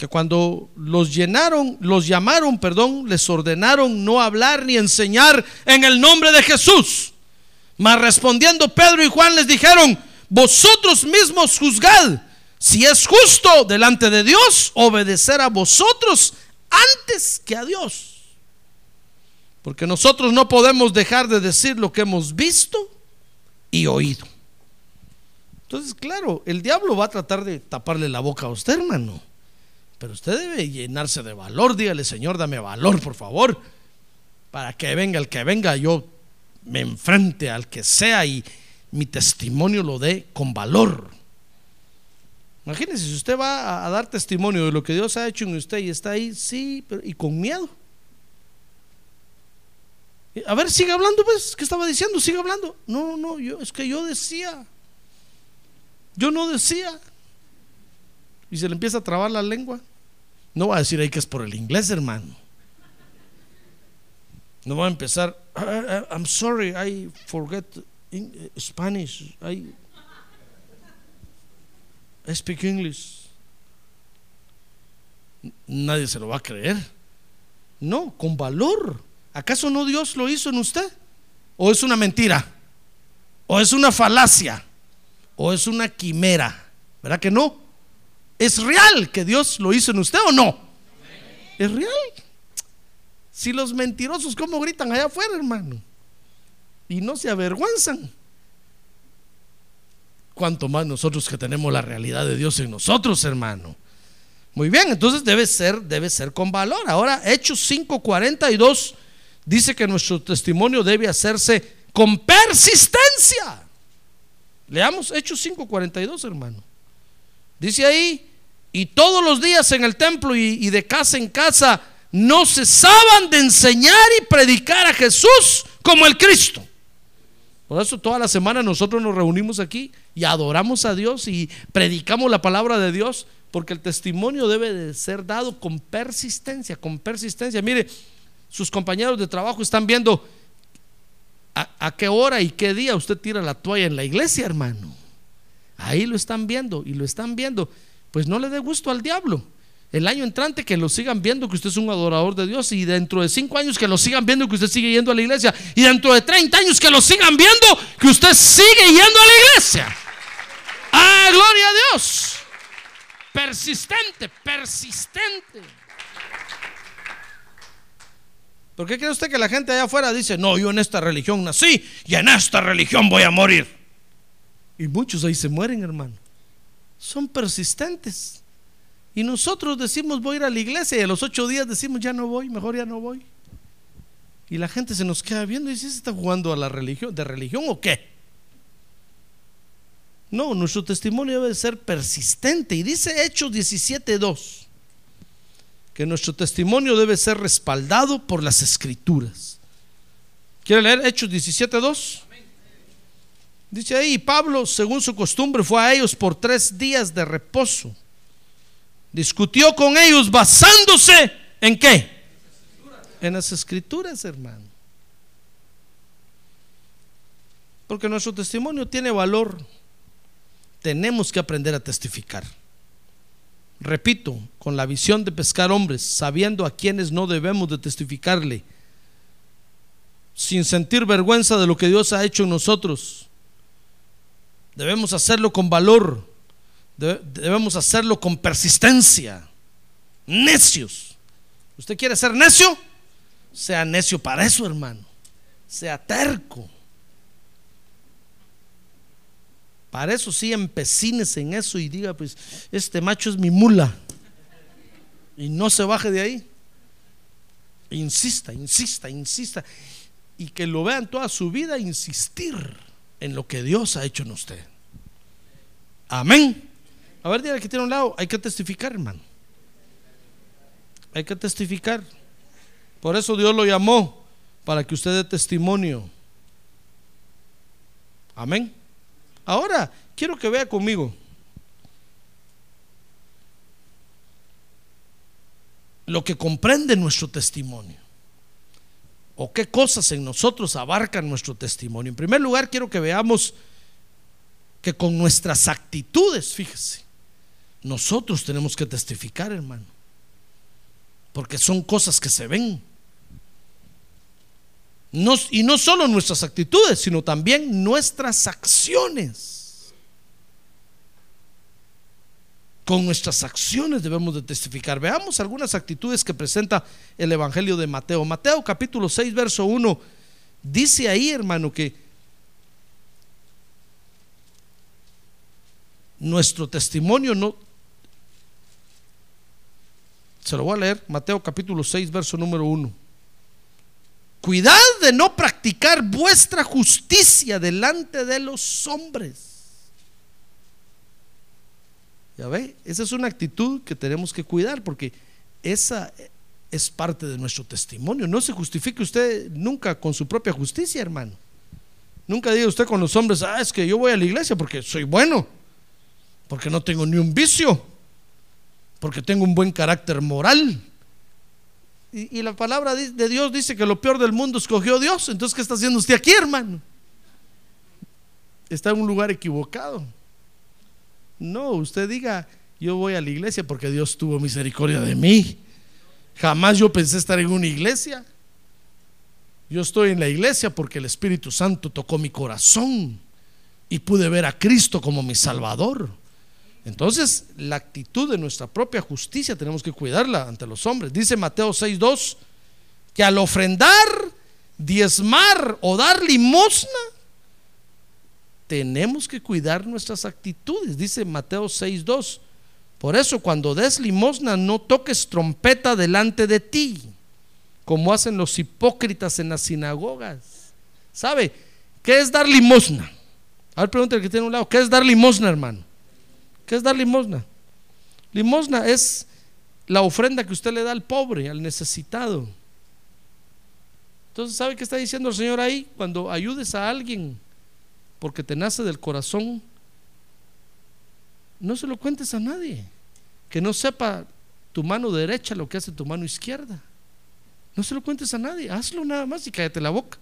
que cuando los llenaron, los llamaron, perdón, les ordenaron no hablar ni enseñar en el nombre de Jesús. Mas respondiendo Pedro y Juan les dijeron, vosotros mismos juzgad si es justo delante de Dios obedecer a vosotros antes que a Dios. Porque nosotros no podemos dejar de decir lo que hemos visto y oído. Entonces, claro, el diablo va a tratar de taparle la boca a usted, hermano. Pero usted debe llenarse de valor. Dígale, Señor, dame valor, por favor. Para que venga el que venga, yo me enfrente al que sea y mi testimonio lo dé con valor. Imagínese, si usted va a dar testimonio de lo que Dios ha hecho en usted y está ahí, sí, pero, y con miedo. A ver, sigue hablando, pues, ¿qué estaba diciendo? Sigue hablando. No, no, yo, es que yo decía. Yo no decía. Y se le empieza a trabar la lengua. No va a decir ahí que es por el inglés, hermano. No va a empezar, ah, ah, ah, I'm sorry, I forget eh, Spanish. I, speak English. Nadie se lo va a creer. No, con valor. ¿Acaso no Dios lo hizo en usted? ¿O es una mentira? ¿O es una falacia? ¿O es una quimera? ¿Verdad que no? ¿Es real que Dios lo hizo en usted o no? Es real. Si los mentirosos, ¿cómo gritan allá afuera, hermano? Y no se avergüenzan. Cuanto más nosotros que tenemos la realidad de Dios en nosotros, hermano. Muy bien, entonces debe ser, debe ser con valor. Ahora, Hechos 5:42 dice que nuestro testimonio debe hacerse con persistencia. Leamos Hechos 5:42, hermano. Dice ahí, Y todos los días en el templo y, de casa en casa no cesaban de enseñar y predicar a Jesús como el Cristo. Por eso toda la semana nosotros nos reunimos aquí y adoramos a Dios y predicamos la palabra de Dios, porque el testimonio debe de ser dado con persistencia, con persistencia. Mire, sus compañeros de trabajo están viendo a qué hora y qué día usted tira la toalla en la iglesia, hermano. Ahí lo están viendo y lo están viendo. Pues no le dé gusto al diablo. El año entrante que lo sigan viendo que usted es un adorador de Dios y dentro de cinco años que lo sigan viendo que usted sigue yendo a la iglesia y dentro de 30 años que lo sigan viendo que usted sigue yendo a la iglesia. ¡Ah, gloria a Dios! Persistente, persistente. ¿Por qué cree usted que la gente allá afuera dice, no, yo en esta religión nací y en esta religión voy a morir? Y muchos ahí se mueren, hermano. Son persistentes. Y nosotros decimos voy a ir a la iglesia y a los ocho días decimos ya no voy, mejor ya no voy. Y la gente se nos queda viendo y dice, ¿se está jugando a la religión, de religión o qué? No, nuestro testimonio debe ser persistente. Y dice Hechos 17.2, que nuestro testimonio debe ser respaldado por las escrituras. ¿Quiere leer Hechos 17.2? Dice ahí, Pablo, según su costumbre, fue a ellos por tres días de reposo discutió con ellos basándose en qué? En las escrituras, hermano. Porque nuestro testimonio tiene valor. Tenemos que aprender a testificar. Repito, con la visión de pescar hombres, sabiendo a quienes no debemos de testificarle, sin sentir vergüenza de lo que Dios ha hecho en nosotros. Debemos hacerlo con valor, debemos hacerlo con persistencia. Necios. ¿Usted quiere ser necio? Sea necio para eso, hermano. Sea terco. Para eso sí empecines en eso y diga, pues, este macho es mi mula. Y no se baje de ahí. Insista, insista, insista. Y que lo vean toda su vida insistir en lo que Dios ha hecho en usted. Amén. A ver, dígale que tiene un lado. Hay que testificar, hermano. Hay que testificar. Por eso Dios lo llamó, para que usted dé testimonio. Amén. Ahora, quiero que vea conmigo. Lo que comprende nuestro testimonio. O qué cosas en nosotros abarcan nuestro testimonio. En primer lugar, quiero que veamos que con nuestras actitudes, fíjese, nosotros tenemos que testificar, hermano. Porque son cosas que se ven. y no solo nuestras actitudes, sino también nuestras acciones. Con nuestras acciones debemos de testificar. Veamos algunas actitudes que presenta el Evangelio de Mateo. Mateo capítulo 6, verso 1. Dice ahí, hermano, que nuestro testimonio no, se lo voy a leer, Mateo capítulo 6, verso número 1. Cuidad de no practicar vuestra justicia delante de los hombres. Ya ve, esa es una actitud que tenemos que cuidar porque esa es parte de nuestro testimonio. No se justifique usted nunca con su propia justicia, hermano. Nunca diga usted con los hombres, ah, es que yo voy a la iglesia porque soy bueno, porque no tengo ni un vicio porque tengo un buen carácter moral. Y, la palabra de Dios dice que lo peor del mundo escogió Dios. Entonces, ¿qué está haciendo usted aquí, hermano? Está en un lugar equivocado. No, usted diga, yo voy a la iglesia porque Dios tuvo misericordia de mí. Jamás yo pensé estar en una iglesia. Yo estoy en la iglesia porque el Espíritu Santo tocó mi corazón y pude ver a Cristo como mi Salvador. Entonces, la actitud de nuestra propia justicia tenemos que cuidarla ante los hombres. Dice Mateo 6:2 que al ofrendar, diezmar o dar limosna, tenemos que cuidar nuestras actitudes. Dice Mateo 6:2. Por eso cuando des limosna no toques trompeta delante de ti, como hacen los hipócritas en las sinagogas. ¿Sabe? ¿Qué es dar limosna? A ver, pregúntale que tiene un lado, ¿qué es dar limosna, hermano? ¿Qué es dar limosna? Limosna es la ofrenda que usted le da al pobre, al necesitado. Entonces, ¿sabe qué está diciendo el Señor ahí? Cuando ayudes a alguien porque te nace del corazón, no se lo cuentes a nadie. Que no sepa tu mano derecha lo que hace tu mano izquierda. No se lo cuentes a nadie, hazlo nada más y cállate la boca.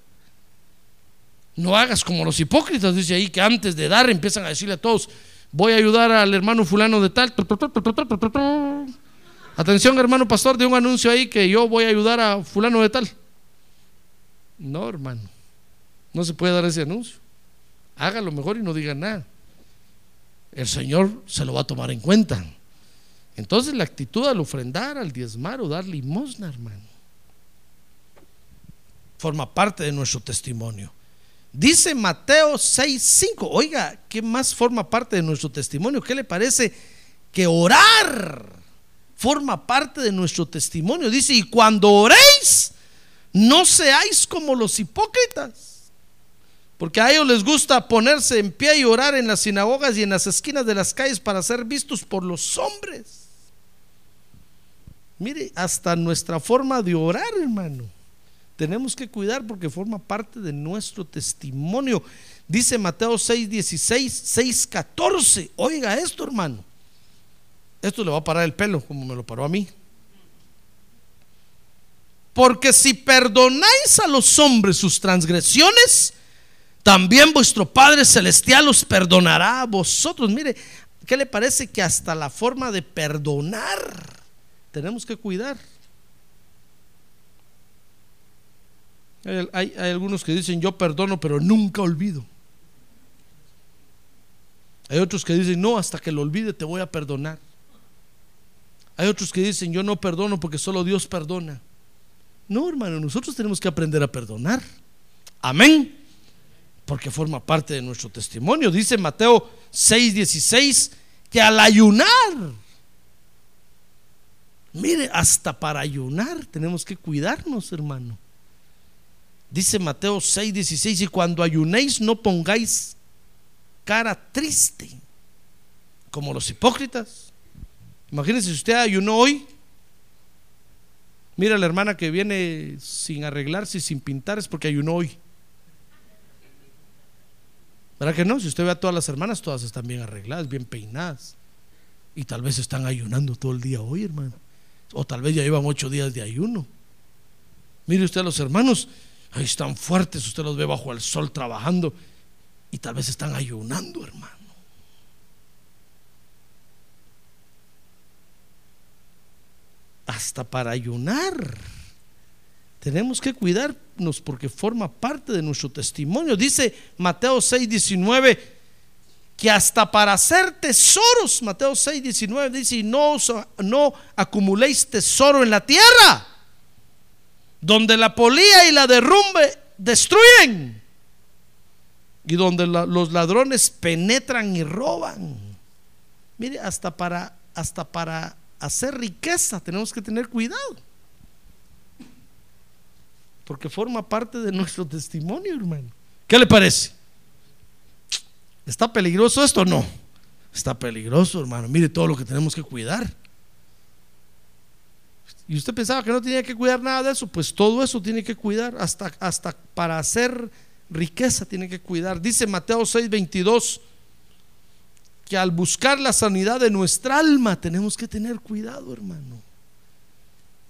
No hagas como los hipócritas, dice ahí, que antes de dar empiezan a decirle a todos, voy a ayudar al hermano fulano de tal. Atención, hermano pastor, de un anuncio ahí que yo voy a ayudar a fulano de tal. No, hermano, no se puede dar ese anuncio. Hágalo mejor y no diga nada. El Señor se lo va a tomar en cuenta. Entonces la actitud al ofrendar, al diezmar o dar limosna, hermano, forma parte de nuestro testimonio. Dice Mateo 6:5. Oiga, ¿qué más forma parte de nuestro testimonio? ¿Qué le parece que orar forma parte de nuestro testimonio? Dice, y cuando oréis, no seáis como los hipócritas. Porque a ellos les gusta ponerse en pie y orar en las sinagogas y en las esquinas de las calles para ser vistos por los hombres. Mire, hasta nuestra forma de orar, hermano tenemos que cuidar porque forma parte de nuestro testimonio. Dice Mateo 6, 16, 6, 14. Oiga esto, hermano. Esto le va a parar el pelo, como me lo paró a mí. Porque si perdonáis a los hombres sus transgresiones, también vuestro Padre Celestial os perdonará a vosotros. Mire, ¿qué le parece que hasta la forma de perdonar tenemos que cuidar? Hay, algunos que dicen yo perdono, pero nunca olvido. Hay otros que dicen no, hasta que lo olvide te voy a perdonar. Hay otros que dicen yo no perdono porque solo Dios perdona. No, hermano, nosotros tenemos que aprender a perdonar. Amén. Porque forma parte de nuestro testimonio. Dice Mateo 6:16 que al ayunar, mire, hasta para ayunar tenemos que cuidarnos, hermano. Dice Mateo 6, 16, y cuando ayunéis no pongáis cara triste, como los hipócritas. Imagínense si usted ayunó hoy. Mira la hermana que viene sin arreglarse y sin pintar es porque ayunó hoy. ¿Verdad que no? Si usted ve a todas las hermanas, todas están bien arregladas, bien peinadas. Y tal vez están ayunando todo el día hoy, hermano. O tal vez ya llevan ocho días de ayuno. Mire usted a los hermanos, Ahí están fuertes, usted los ve bajo el sol trabajando y tal vez están ayunando, hermano. Hasta para ayunar. Tenemos que cuidarnos porque forma parte de nuestro testimonio. Dice Mateo 6, 19 que hasta para hacer tesoros, Mateo 6, 19 dice, no, no acumuléis tesoro en la tierra donde la polía y la derrumbe destruyen y donde los ladrones penetran y roban. Mire, hasta para, hasta para hacer riqueza tenemos que tener cuidado. Porque forma parte de nuestro testimonio, hermano. ¿Qué le parece? ¿Está peligroso esto o no? Está peligroso, hermano. Mire todo lo que tenemos que cuidar. Y usted pensaba que no tenía que cuidar nada de eso, pues todo eso tiene que cuidar, hasta, hasta para hacer riqueza tiene que cuidar. Dice Mateo 6:22 que al buscar la sanidad de nuestra alma tenemos que tener cuidado, hermano.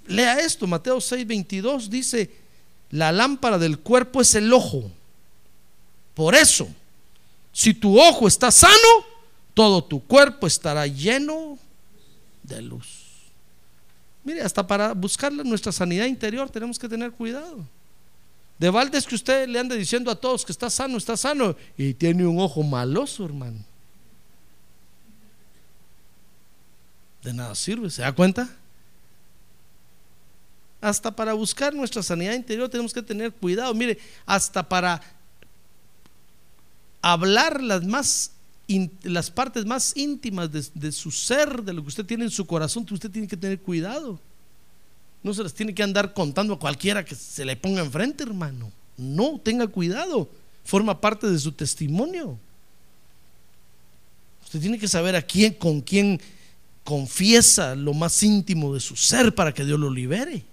Lea esto, Mateo 6:22 dice, la lámpara del cuerpo es el ojo. Por eso, si tu ojo está sano, todo tu cuerpo estará lleno de luz. Mire, hasta para buscar nuestra sanidad interior tenemos que tener cuidado. De balde que usted le ande diciendo a todos que está sano, está sano, y tiene un ojo maloso, hermano. De nada sirve, ¿se da cuenta? Hasta para buscar nuestra sanidad interior tenemos que tener cuidado. Mire, hasta para hablar las más las partes más íntimas de, su ser, de lo que usted tiene en su corazón, usted tiene que tener cuidado. No se las tiene que andar contando a cualquiera que se le ponga enfrente, hermano. No, tenga cuidado. Forma parte de su testimonio. Usted tiene que saber a quién, con quién confiesa lo más íntimo de su ser para que Dios lo libere.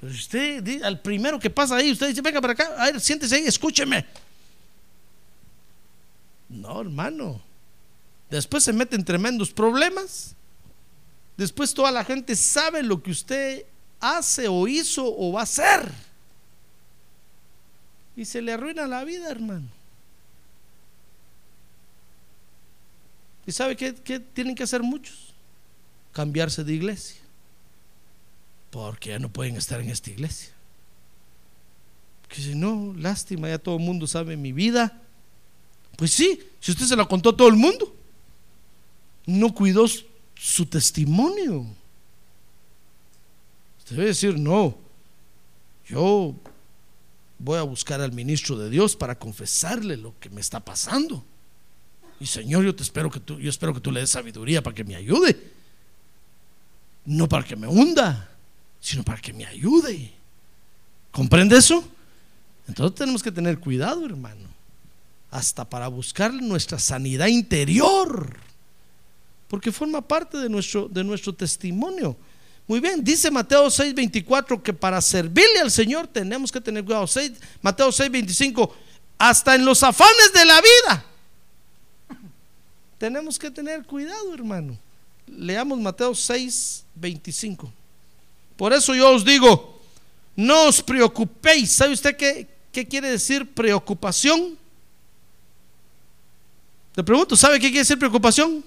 Pero si usted, al primero que pasa ahí, usted dice, venga para acá, a ver, siéntese ahí, escúcheme. No, hermano. Después se mete en tremendos problemas. Después toda la gente sabe lo que usted hace o hizo o va a hacer. Y se le arruina la vida, hermano. ¿Y sabe qué, qué tienen que hacer muchos? Cambiarse de iglesia. Porque ya no pueden estar en esta iglesia. Que si no, lástima, ya todo el mundo sabe mi vida. Pues sí, si usted se la contó a todo el mundo, no cuidó su- su testimonio. Usted debe decir, no, yo voy a buscar al ministro de Dios para confesarle lo que me está pasando. Y Señor, yo te espero que tú, yo espero que tú le des sabiduría para que me ayude. No para que me hunda, sino para que me ayude. ¿Comprende eso? Entonces tenemos que tener cuidado, hermano. Hasta para buscar nuestra sanidad interior. Porque forma parte de nuestro, de nuestro testimonio. Muy bien, dice Mateo 6:24 que para servirle al Señor tenemos que tener cuidado. Seis- Mateo 6:25, hasta en los afanes de la vida. Tenemos que tener cuidado, hermano. Leamos Mateo 6:25. Por eso yo os digo, no os preocupéis. ¿Sabe usted qué, qué quiere decir preocupación? Le pregunto, ¿sabe qué quiere decir preocupación?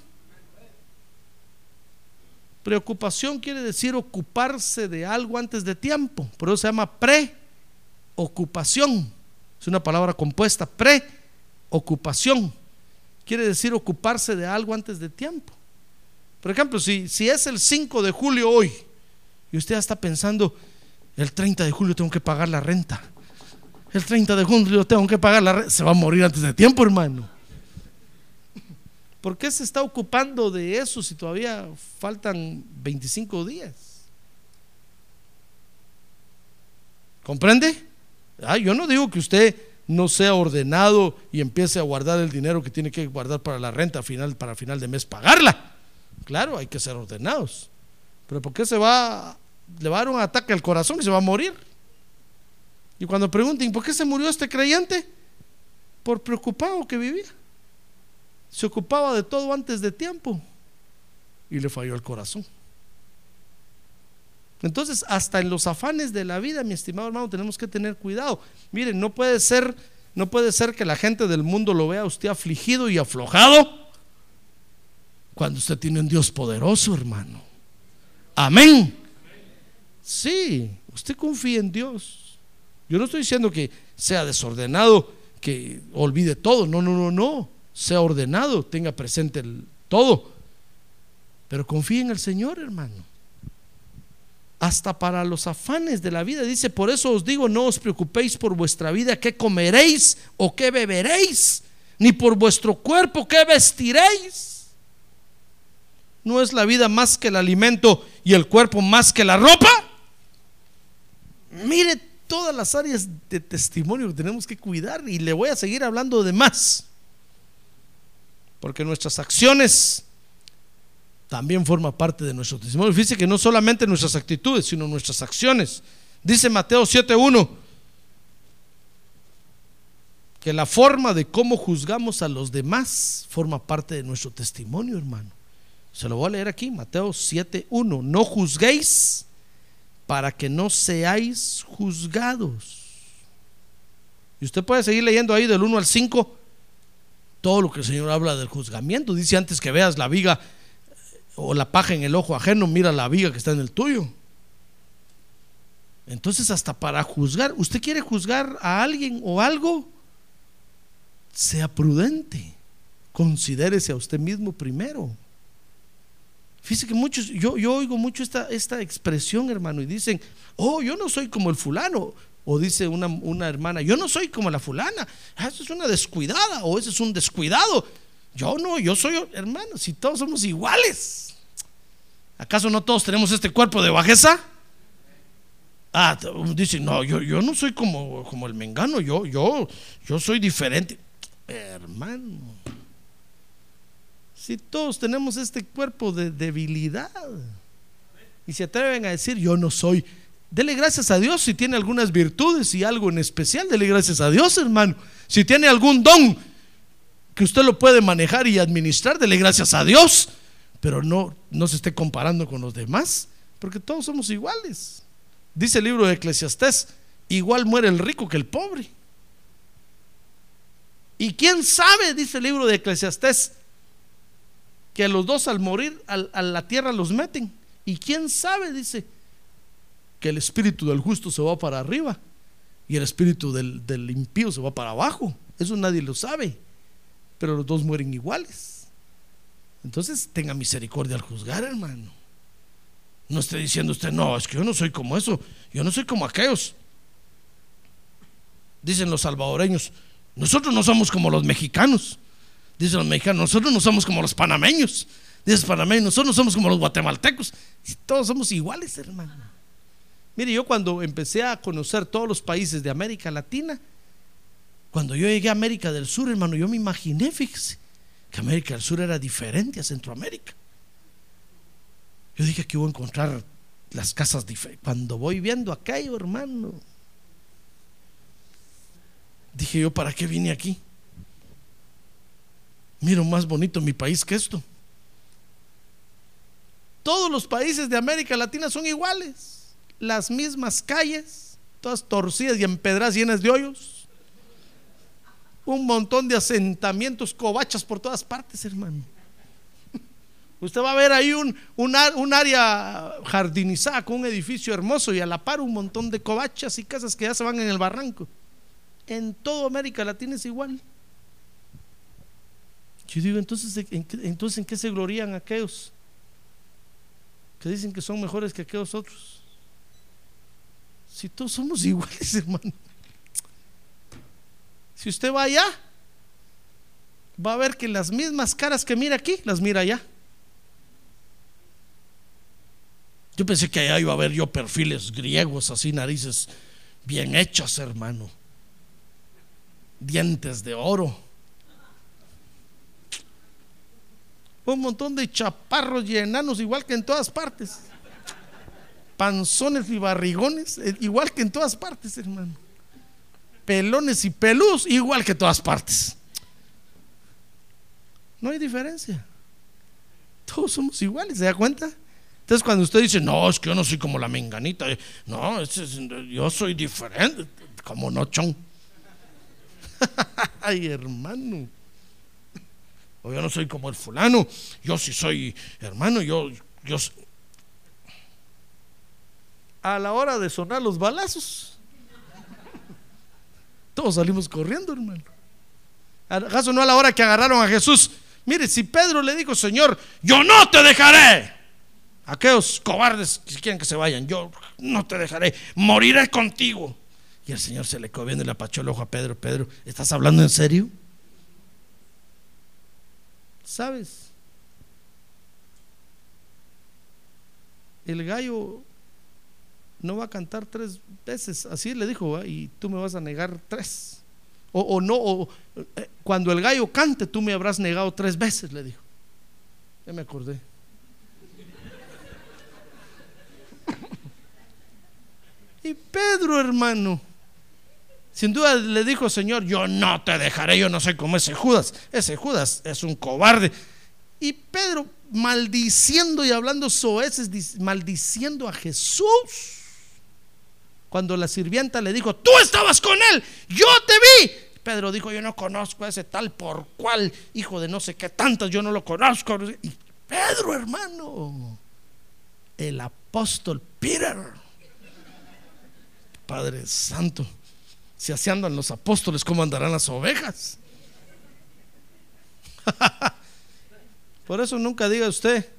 Preocupación quiere decir ocuparse de algo antes de tiempo. Por eso se llama preocupación. Es una palabra compuesta, preocupación. Quiere decir ocuparse de algo antes de tiempo. Por ejemplo, si, si es el 5 de julio hoy y usted está pensando, el 30 de julio tengo que pagar la renta. El 30 de julio tengo que pagar la renta. Se va a morir antes de tiempo, hermano. ¿Por qué se está ocupando de eso si todavía faltan 25 días? ¿Comprende? Ah, yo no digo que usted no sea ordenado y empiece a guardar el dinero que tiene que guardar para la renta final, para final de mes pagarla. Claro, hay que ser ordenados. Pero ¿por qué se va, le va a dar un ataque al corazón y se va a morir? Y cuando pregunten, ¿por qué se murió este creyente? Por preocupado que vivía. Se ocupaba de todo antes de tiempo y le falló el corazón. Entonces, hasta en los afanes de la vida, mi estimado hermano, tenemos que tener cuidado. Miren, no puede ser, no puede ser que la gente del mundo lo vea usted afligido y aflojado cuando usted tiene un Dios poderoso, hermano. Amén. Sí, usted confía en Dios. Yo no estoy diciendo que sea desordenado, que olvide todo. No, no, no, no. Sea ordenado, tenga presente todo. Pero confíe en el Señor, hermano. Hasta para los afanes de la vida. Dice, por eso os digo, no os preocupéis por vuestra vida, qué comeréis o qué beberéis, ni por vuestro cuerpo, qué vestiréis. ¿No es la vida más que el alimento y el cuerpo más que la ropa? Mire todas las áreas de testimonio que tenemos que cuidar y le voy a seguir hablando de más. Porque nuestras acciones también forman parte de nuestro testimonio. Fíjese que no solamente nuestras actitudes, sino nuestras acciones. Dice Mateo 7.1 que la forma de cómo juzgamos a los demás forma parte de nuestro testimonio, hermano. Se lo voy a leer aquí, Mateo 7.1. No juzguéis para que no seáis juzgados. Y usted puede seguir leyendo ahí del 1 al 5 todo lo que el Señor habla del juzgamiento. Dice antes que veas la viga o la paja en el ojo ajeno, mira la viga que está en el tuyo. Entonces hasta para juzgar, usted quiere juzgar a alguien o algo, sea prudente, considérese a usted mismo primero. Fíjese que muchos, yo, yo oigo mucho esta, esta expresión, hermano, y dicen, oh, yo no soy como el fulano. O dice una, una hermana, yo no soy como la fulana. Ah, eso es una descuidada, o ese es un descuidado. Yo no, yo soy, hermano, si todos somos iguales. ¿Acaso no todos tenemos este cuerpo de bajeza? Ah, dicen, no, yo, yo no soy como, como el mengano, yo, yo, yo soy diferente. Hermano, Si todos tenemos este cuerpo de debilidad y se atreven a decir, yo no soy, dele gracias a Dios si tiene algunas virtudes y algo en especial, dele gracias a Dios, hermano. Si tiene algún don que usted lo puede manejar y administrar, dele gracias a Dios, pero no, no se esté comparando con los demás, porque todos somos iguales. Dice el libro de Eclesiastés, igual muere el rico que el pobre. Y quién sabe, dice el libro de Eclesiastés, que a los dos al morir a la tierra los meten. Y quién sabe, dice, que el espíritu del justo se va para arriba y el espíritu del, impío se va para abajo. Eso nadie lo sabe, pero los dos mueren iguales. Entonces tenga misericordia al juzgar, hermano. No esté diciendo usted, no, es que yo no soy como eso, yo no soy como aquellos. Dicen los salvadoreños, nosotros no somos como los mexicanos. Dicen los mexicanos, nosotros no somos como los panameños. Dicen los panameños, nosotros no somos como los guatemaltecos. Todos somos iguales, hermano. Mire, yo cuando empecé a conocer todos los países de América Latina, cuando yo llegué a América del Sur, hermano, yo me imaginé, fíjese, que América del Sur era diferente a Centroamérica. Yo dije que iba a encontrar las casas diferentes. Cuando voy viendo aquello, hermano, dije yo, ¿para qué vine aquí? Miro más bonito mi país que esto. Todos los países de América Latina son iguales. Las mismas calles, todas torcidas y empedradas llenas de hoyos. Un montón de asentamientos, covachas por todas partes, hermano. Usted va a ver ahí un, un, área jardinizada con un edificio hermoso y a la par un montón de covachas y casas que ya se van en el barranco. En toda América Latina es igual. Yo digo, entonces, ¿en, entonces, ¿en qué se glorían aquellos que dicen que son mejores que aquellos otros? Si todos somos [LAUGHS] iguales, hermano. Si usted va allá, va a ver que las mismas caras que mira aquí, las mira allá. Yo pensé que allá iba a ver yo perfiles griegos, así narices bien hechas, hermano. Dientes de oro un montón de chaparros y enanos, igual que en todas partes. Panzones y barrigones, eh, igual que en todas partes, hermano. Pelones y pelús, igual que en todas partes. No hay diferencia. Todos somos iguales, ¿se da cuenta? Entonces cuando usted dice, no, es que yo no soy como la menganita, eh, no, yo soy diferente, como no, chon. [LAUGHS] Ay, hermano o yo no soy como el fulano, yo sí soy hermano, yo, yo... A la hora de sonar los balazos, todos salimos corriendo, hermano. ¿Acaso no a la hora que agarraron a Jesús? Mire, si Pedro le dijo, Señor, yo no te dejaré. Aquellos cobardes que quieren que se vayan, yo no te dejaré, moriré contigo. Y el Señor se le quedó y le apachó el ojo a Pedro. Pedro, ¿estás hablando en serio? ¿Sabes? El gallo no va a cantar tres veces, así le dijo, y tú me vas a negar tres. O, no, o, eh, cuando el gallo cante, tú me habrás negado tres veces, le dijo. Ya me acordé. y Pedro, hermano, sin duda le dijo, Señor, yo no te dejaré, yo no soy como ese Judas. Ese Judas es un cobarde. Y Pedro, maldiciendo y hablando soeces, maldiciendo a Jesús. Cuando la sirvienta le dijo, tú estabas con él, yo te vi. Pedro dijo, yo no conozco a ese tal por cual, hijo de no sé qué tantas, yo no lo conozco. Y Pedro, hermano, el apóstol Peter, Padre Santo si así andan los apóstoles, ¿cómo andarán las ovejas? [LAUGHS] Por eso nunca diga usted,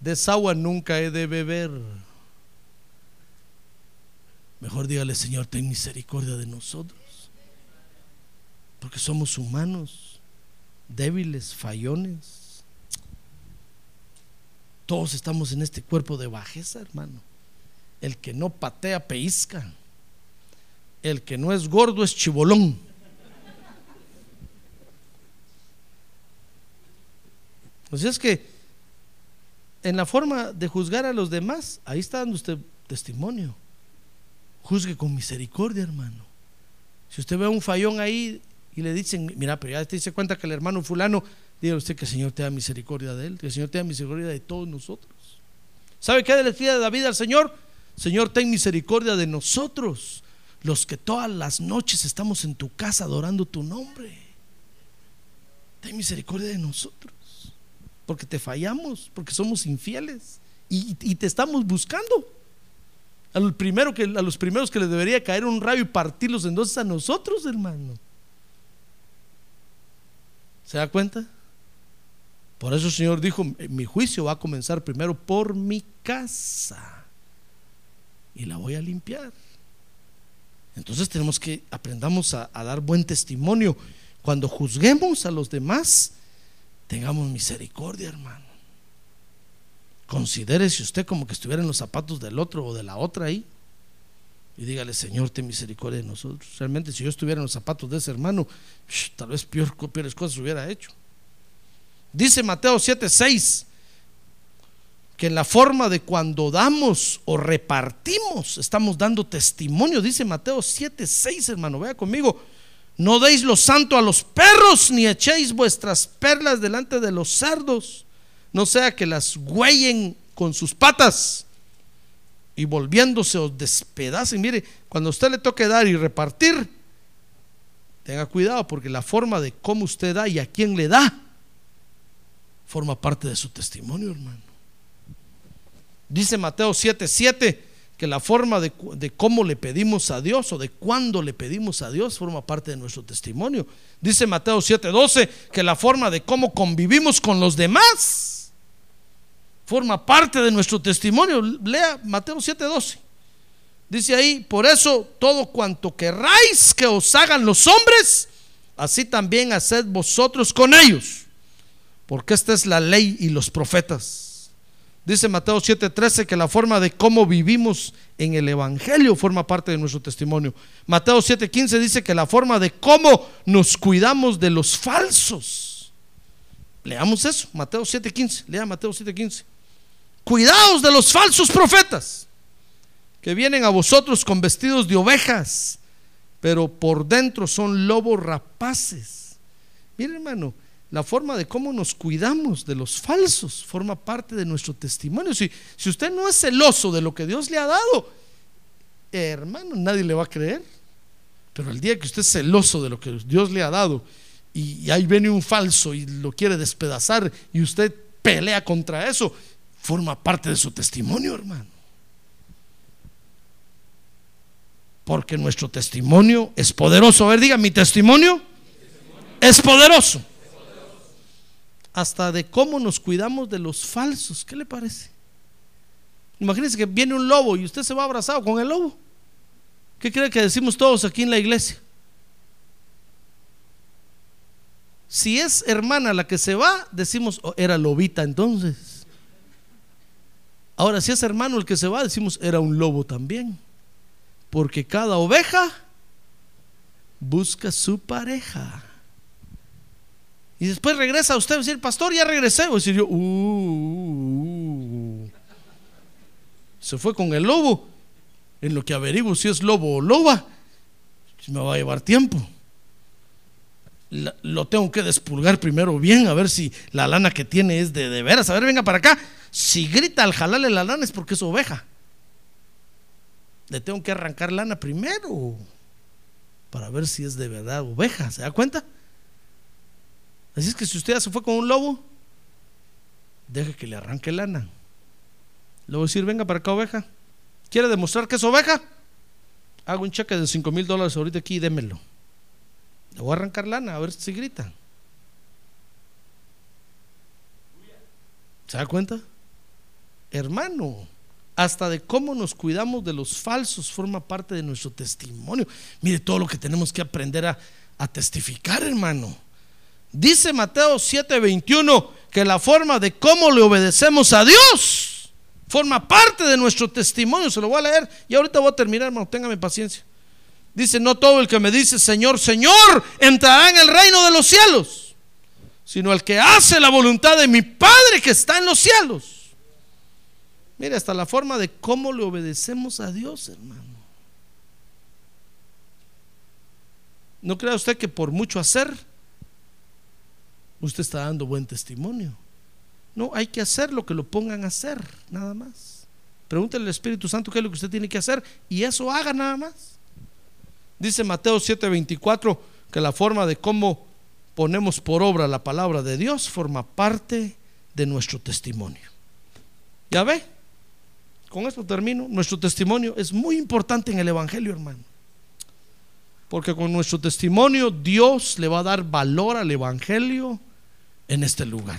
de esa agua nunca he de beber. Mejor dígale, Señor, ten misericordia de nosotros. Porque somos humanos, débiles, fallones. Todos estamos en este cuerpo de bajeza, hermano. El que no patea, peisca el que no es gordo es chibolón. Así es que en la forma de juzgar a los demás, ahí está dando usted testimonio. Juzgue con misericordia, hermano. Si usted ve a un fallón ahí y le dicen, mira, pero ya te dice cuenta que el hermano fulano, dígale usted que el Señor te da misericordia de él, que el Señor te da misericordia de todos nosotros. ¿Sabe qué le decía David al Señor? Señor, ten misericordia de nosotros, los que todas las noches estamos en tu casa adorando tu nombre. Ten misericordia de nosotros, porque te fallamos, porque somos infieles y te estamos buscando. A, primero que, a los primeros que les debería caer un rayo y partirlos entonces a nosotros, hermano. ¿Se da cuenta? Por eso el Señor dijo, mi juicio va a comenzar primero por mi casa y la voy a limpiar. Entonces tenemos que aprendamos a dar buen testimonio. Cuando juzguemos a los demás, tengamos misericordia, hermano. Considérese usted como que estuviera en los zapatos del otro o de la otra ahí. Y dígale, Señor, ten misericordia de nosotros. Realmente, si yo estuviera en los zapatos de ese hermano, tal vez peor, peores cosas hubiera hecho. Dice Mateo 7:6 que en la forma de cuando damos o repartimos, estamos dando testimonio. Dice Mateo 7:6, hermano, vea conmigo. No deis lo santo a los perros, ni echéis vuestras perlas delante de los cerdos, no sea que las huellen con sus patas y volviéndose os despedacen. Mire, cuando a usted le toque dar y repartir, tenga cuidado porque la forma de cómo usted da y a quién le da forma parte de su testimonio, hermano. Dice Mateo 7:7 7, que la forma de, de, cómo le pedimos a Dios o de cuándo le pedimos a Dios forma parte de nuestro testimonio. Dice Mateo 7:12 que la forma de cómo convivimos con los demás forma parte de nuestro testimonio. Lea Mateo 7:12. Dice ahí, por eso todo cuanto querráis que os hagan los hombres, así también haced vosotros con ellos, porque esta es la ley y los profetas. Dice Mateo 7:13 que la forma de cómo vivimos en el Evangelio forma parte de nuestro testimonio. Mateo 7:15 dice que la forma de cómo nos cuidamos de los falsos. Leamos eso, Mateo 7:15. Lea Mateo 7:15. Cuidaos de los falsos profetas que vienen a vosotros con vestidos de ovejas, pero por dentro son lobos rapaces. Mire hermano, la forma de cómo nos cuidamos de los falsos forma parte de nuestro testimonio. Si, si usted no es celoso de lo que Dios le ha dado, hermano, nadie le va a creer. Pero el día que usted es celoso de lo que Dios le ha dado y, y ahí viene un falso y lo quiere despedazar y usted pelea contra eso, forma parte de su testimonio, hermano. Porque nuestro testimonio es poderoso. A ver, diga, mi testimonio, es poderoso. Hasta de cómo nos cuidamos de los falsos. ¿Qué le parece? Imagínense que viene un lobo y usted se va abrazado con el lobo. ¿Qué cree que decimos todos aquí en la iglesia? Si es hermana la que se va, decimos, oh, era lobita entonces. Ahora, si es hermano el que se va, decimos, era un lobo también. Porque cada oveja busca su pareja. Y después regresa usted a decir, pastor, ya regresé. O decir yo, uh, uh, uh, se fue con el lobo. En lo que averiguo si es lobo o loba, me va a llevar tiempo. Lo tengo que despulgar primero bien, a ver si la lana que tiene es de, de veras. A ver, venga para acá. Si grita al jalarle la lana es porque es oveja. Le tengo que arrancar lana primero para ver si es de verdad oveja. ¿Se da cuenta? Así es que si usted ya se fue con un lobo, deje que le arranque lana. Le voy a decir, venga para acá, oveja. ¿Quiere demostrar que es oveja? Hago un cheque de 5 mil dólares ahorita aquí y démelo. Le voy a arrancar lana a ver si grita. ¿Se da cuenta? hermano, hasta de cómo nos cuidamos de los falsos forma parte de nuestro testimonio. Mire todo lo que tenemos que aprender a, testificar, hermano. Dice Mateo 7:21 que la forma de cómo le obedecemos a Dios forma parte de nuestro testimonio. Se lo voy a leer y ahorita voy a terminar, hermano. Téngame paciencia. Dice: No todo el que me dice Señor, Señor entrará en el reino de los cielos, sino el que hace la voluntad de mi Padre que está en los cielos. Mire, hasta la forma de cómo le obedecemos a Dios, hermano. No crea usted que por mucho hacer, usted está dando buen testimonio. No, hay que hacer lo que lo pongan a hacer, nada más. Pregúntele al Espíritu Santo qué es lo que usted tiene que hacer y eso haga nada más. Dice Mateo 7:24 que la forma de cómo ponemos por obra la palabra de Dios forma parte de nuestro testimonio. ¿Ya ve? Con esto termino. Nuestro testimonio es muy importante en el Evangelio, hermano. Porque con nuestro testimonio Dios le va a dar valor al Evangelio en este lugar.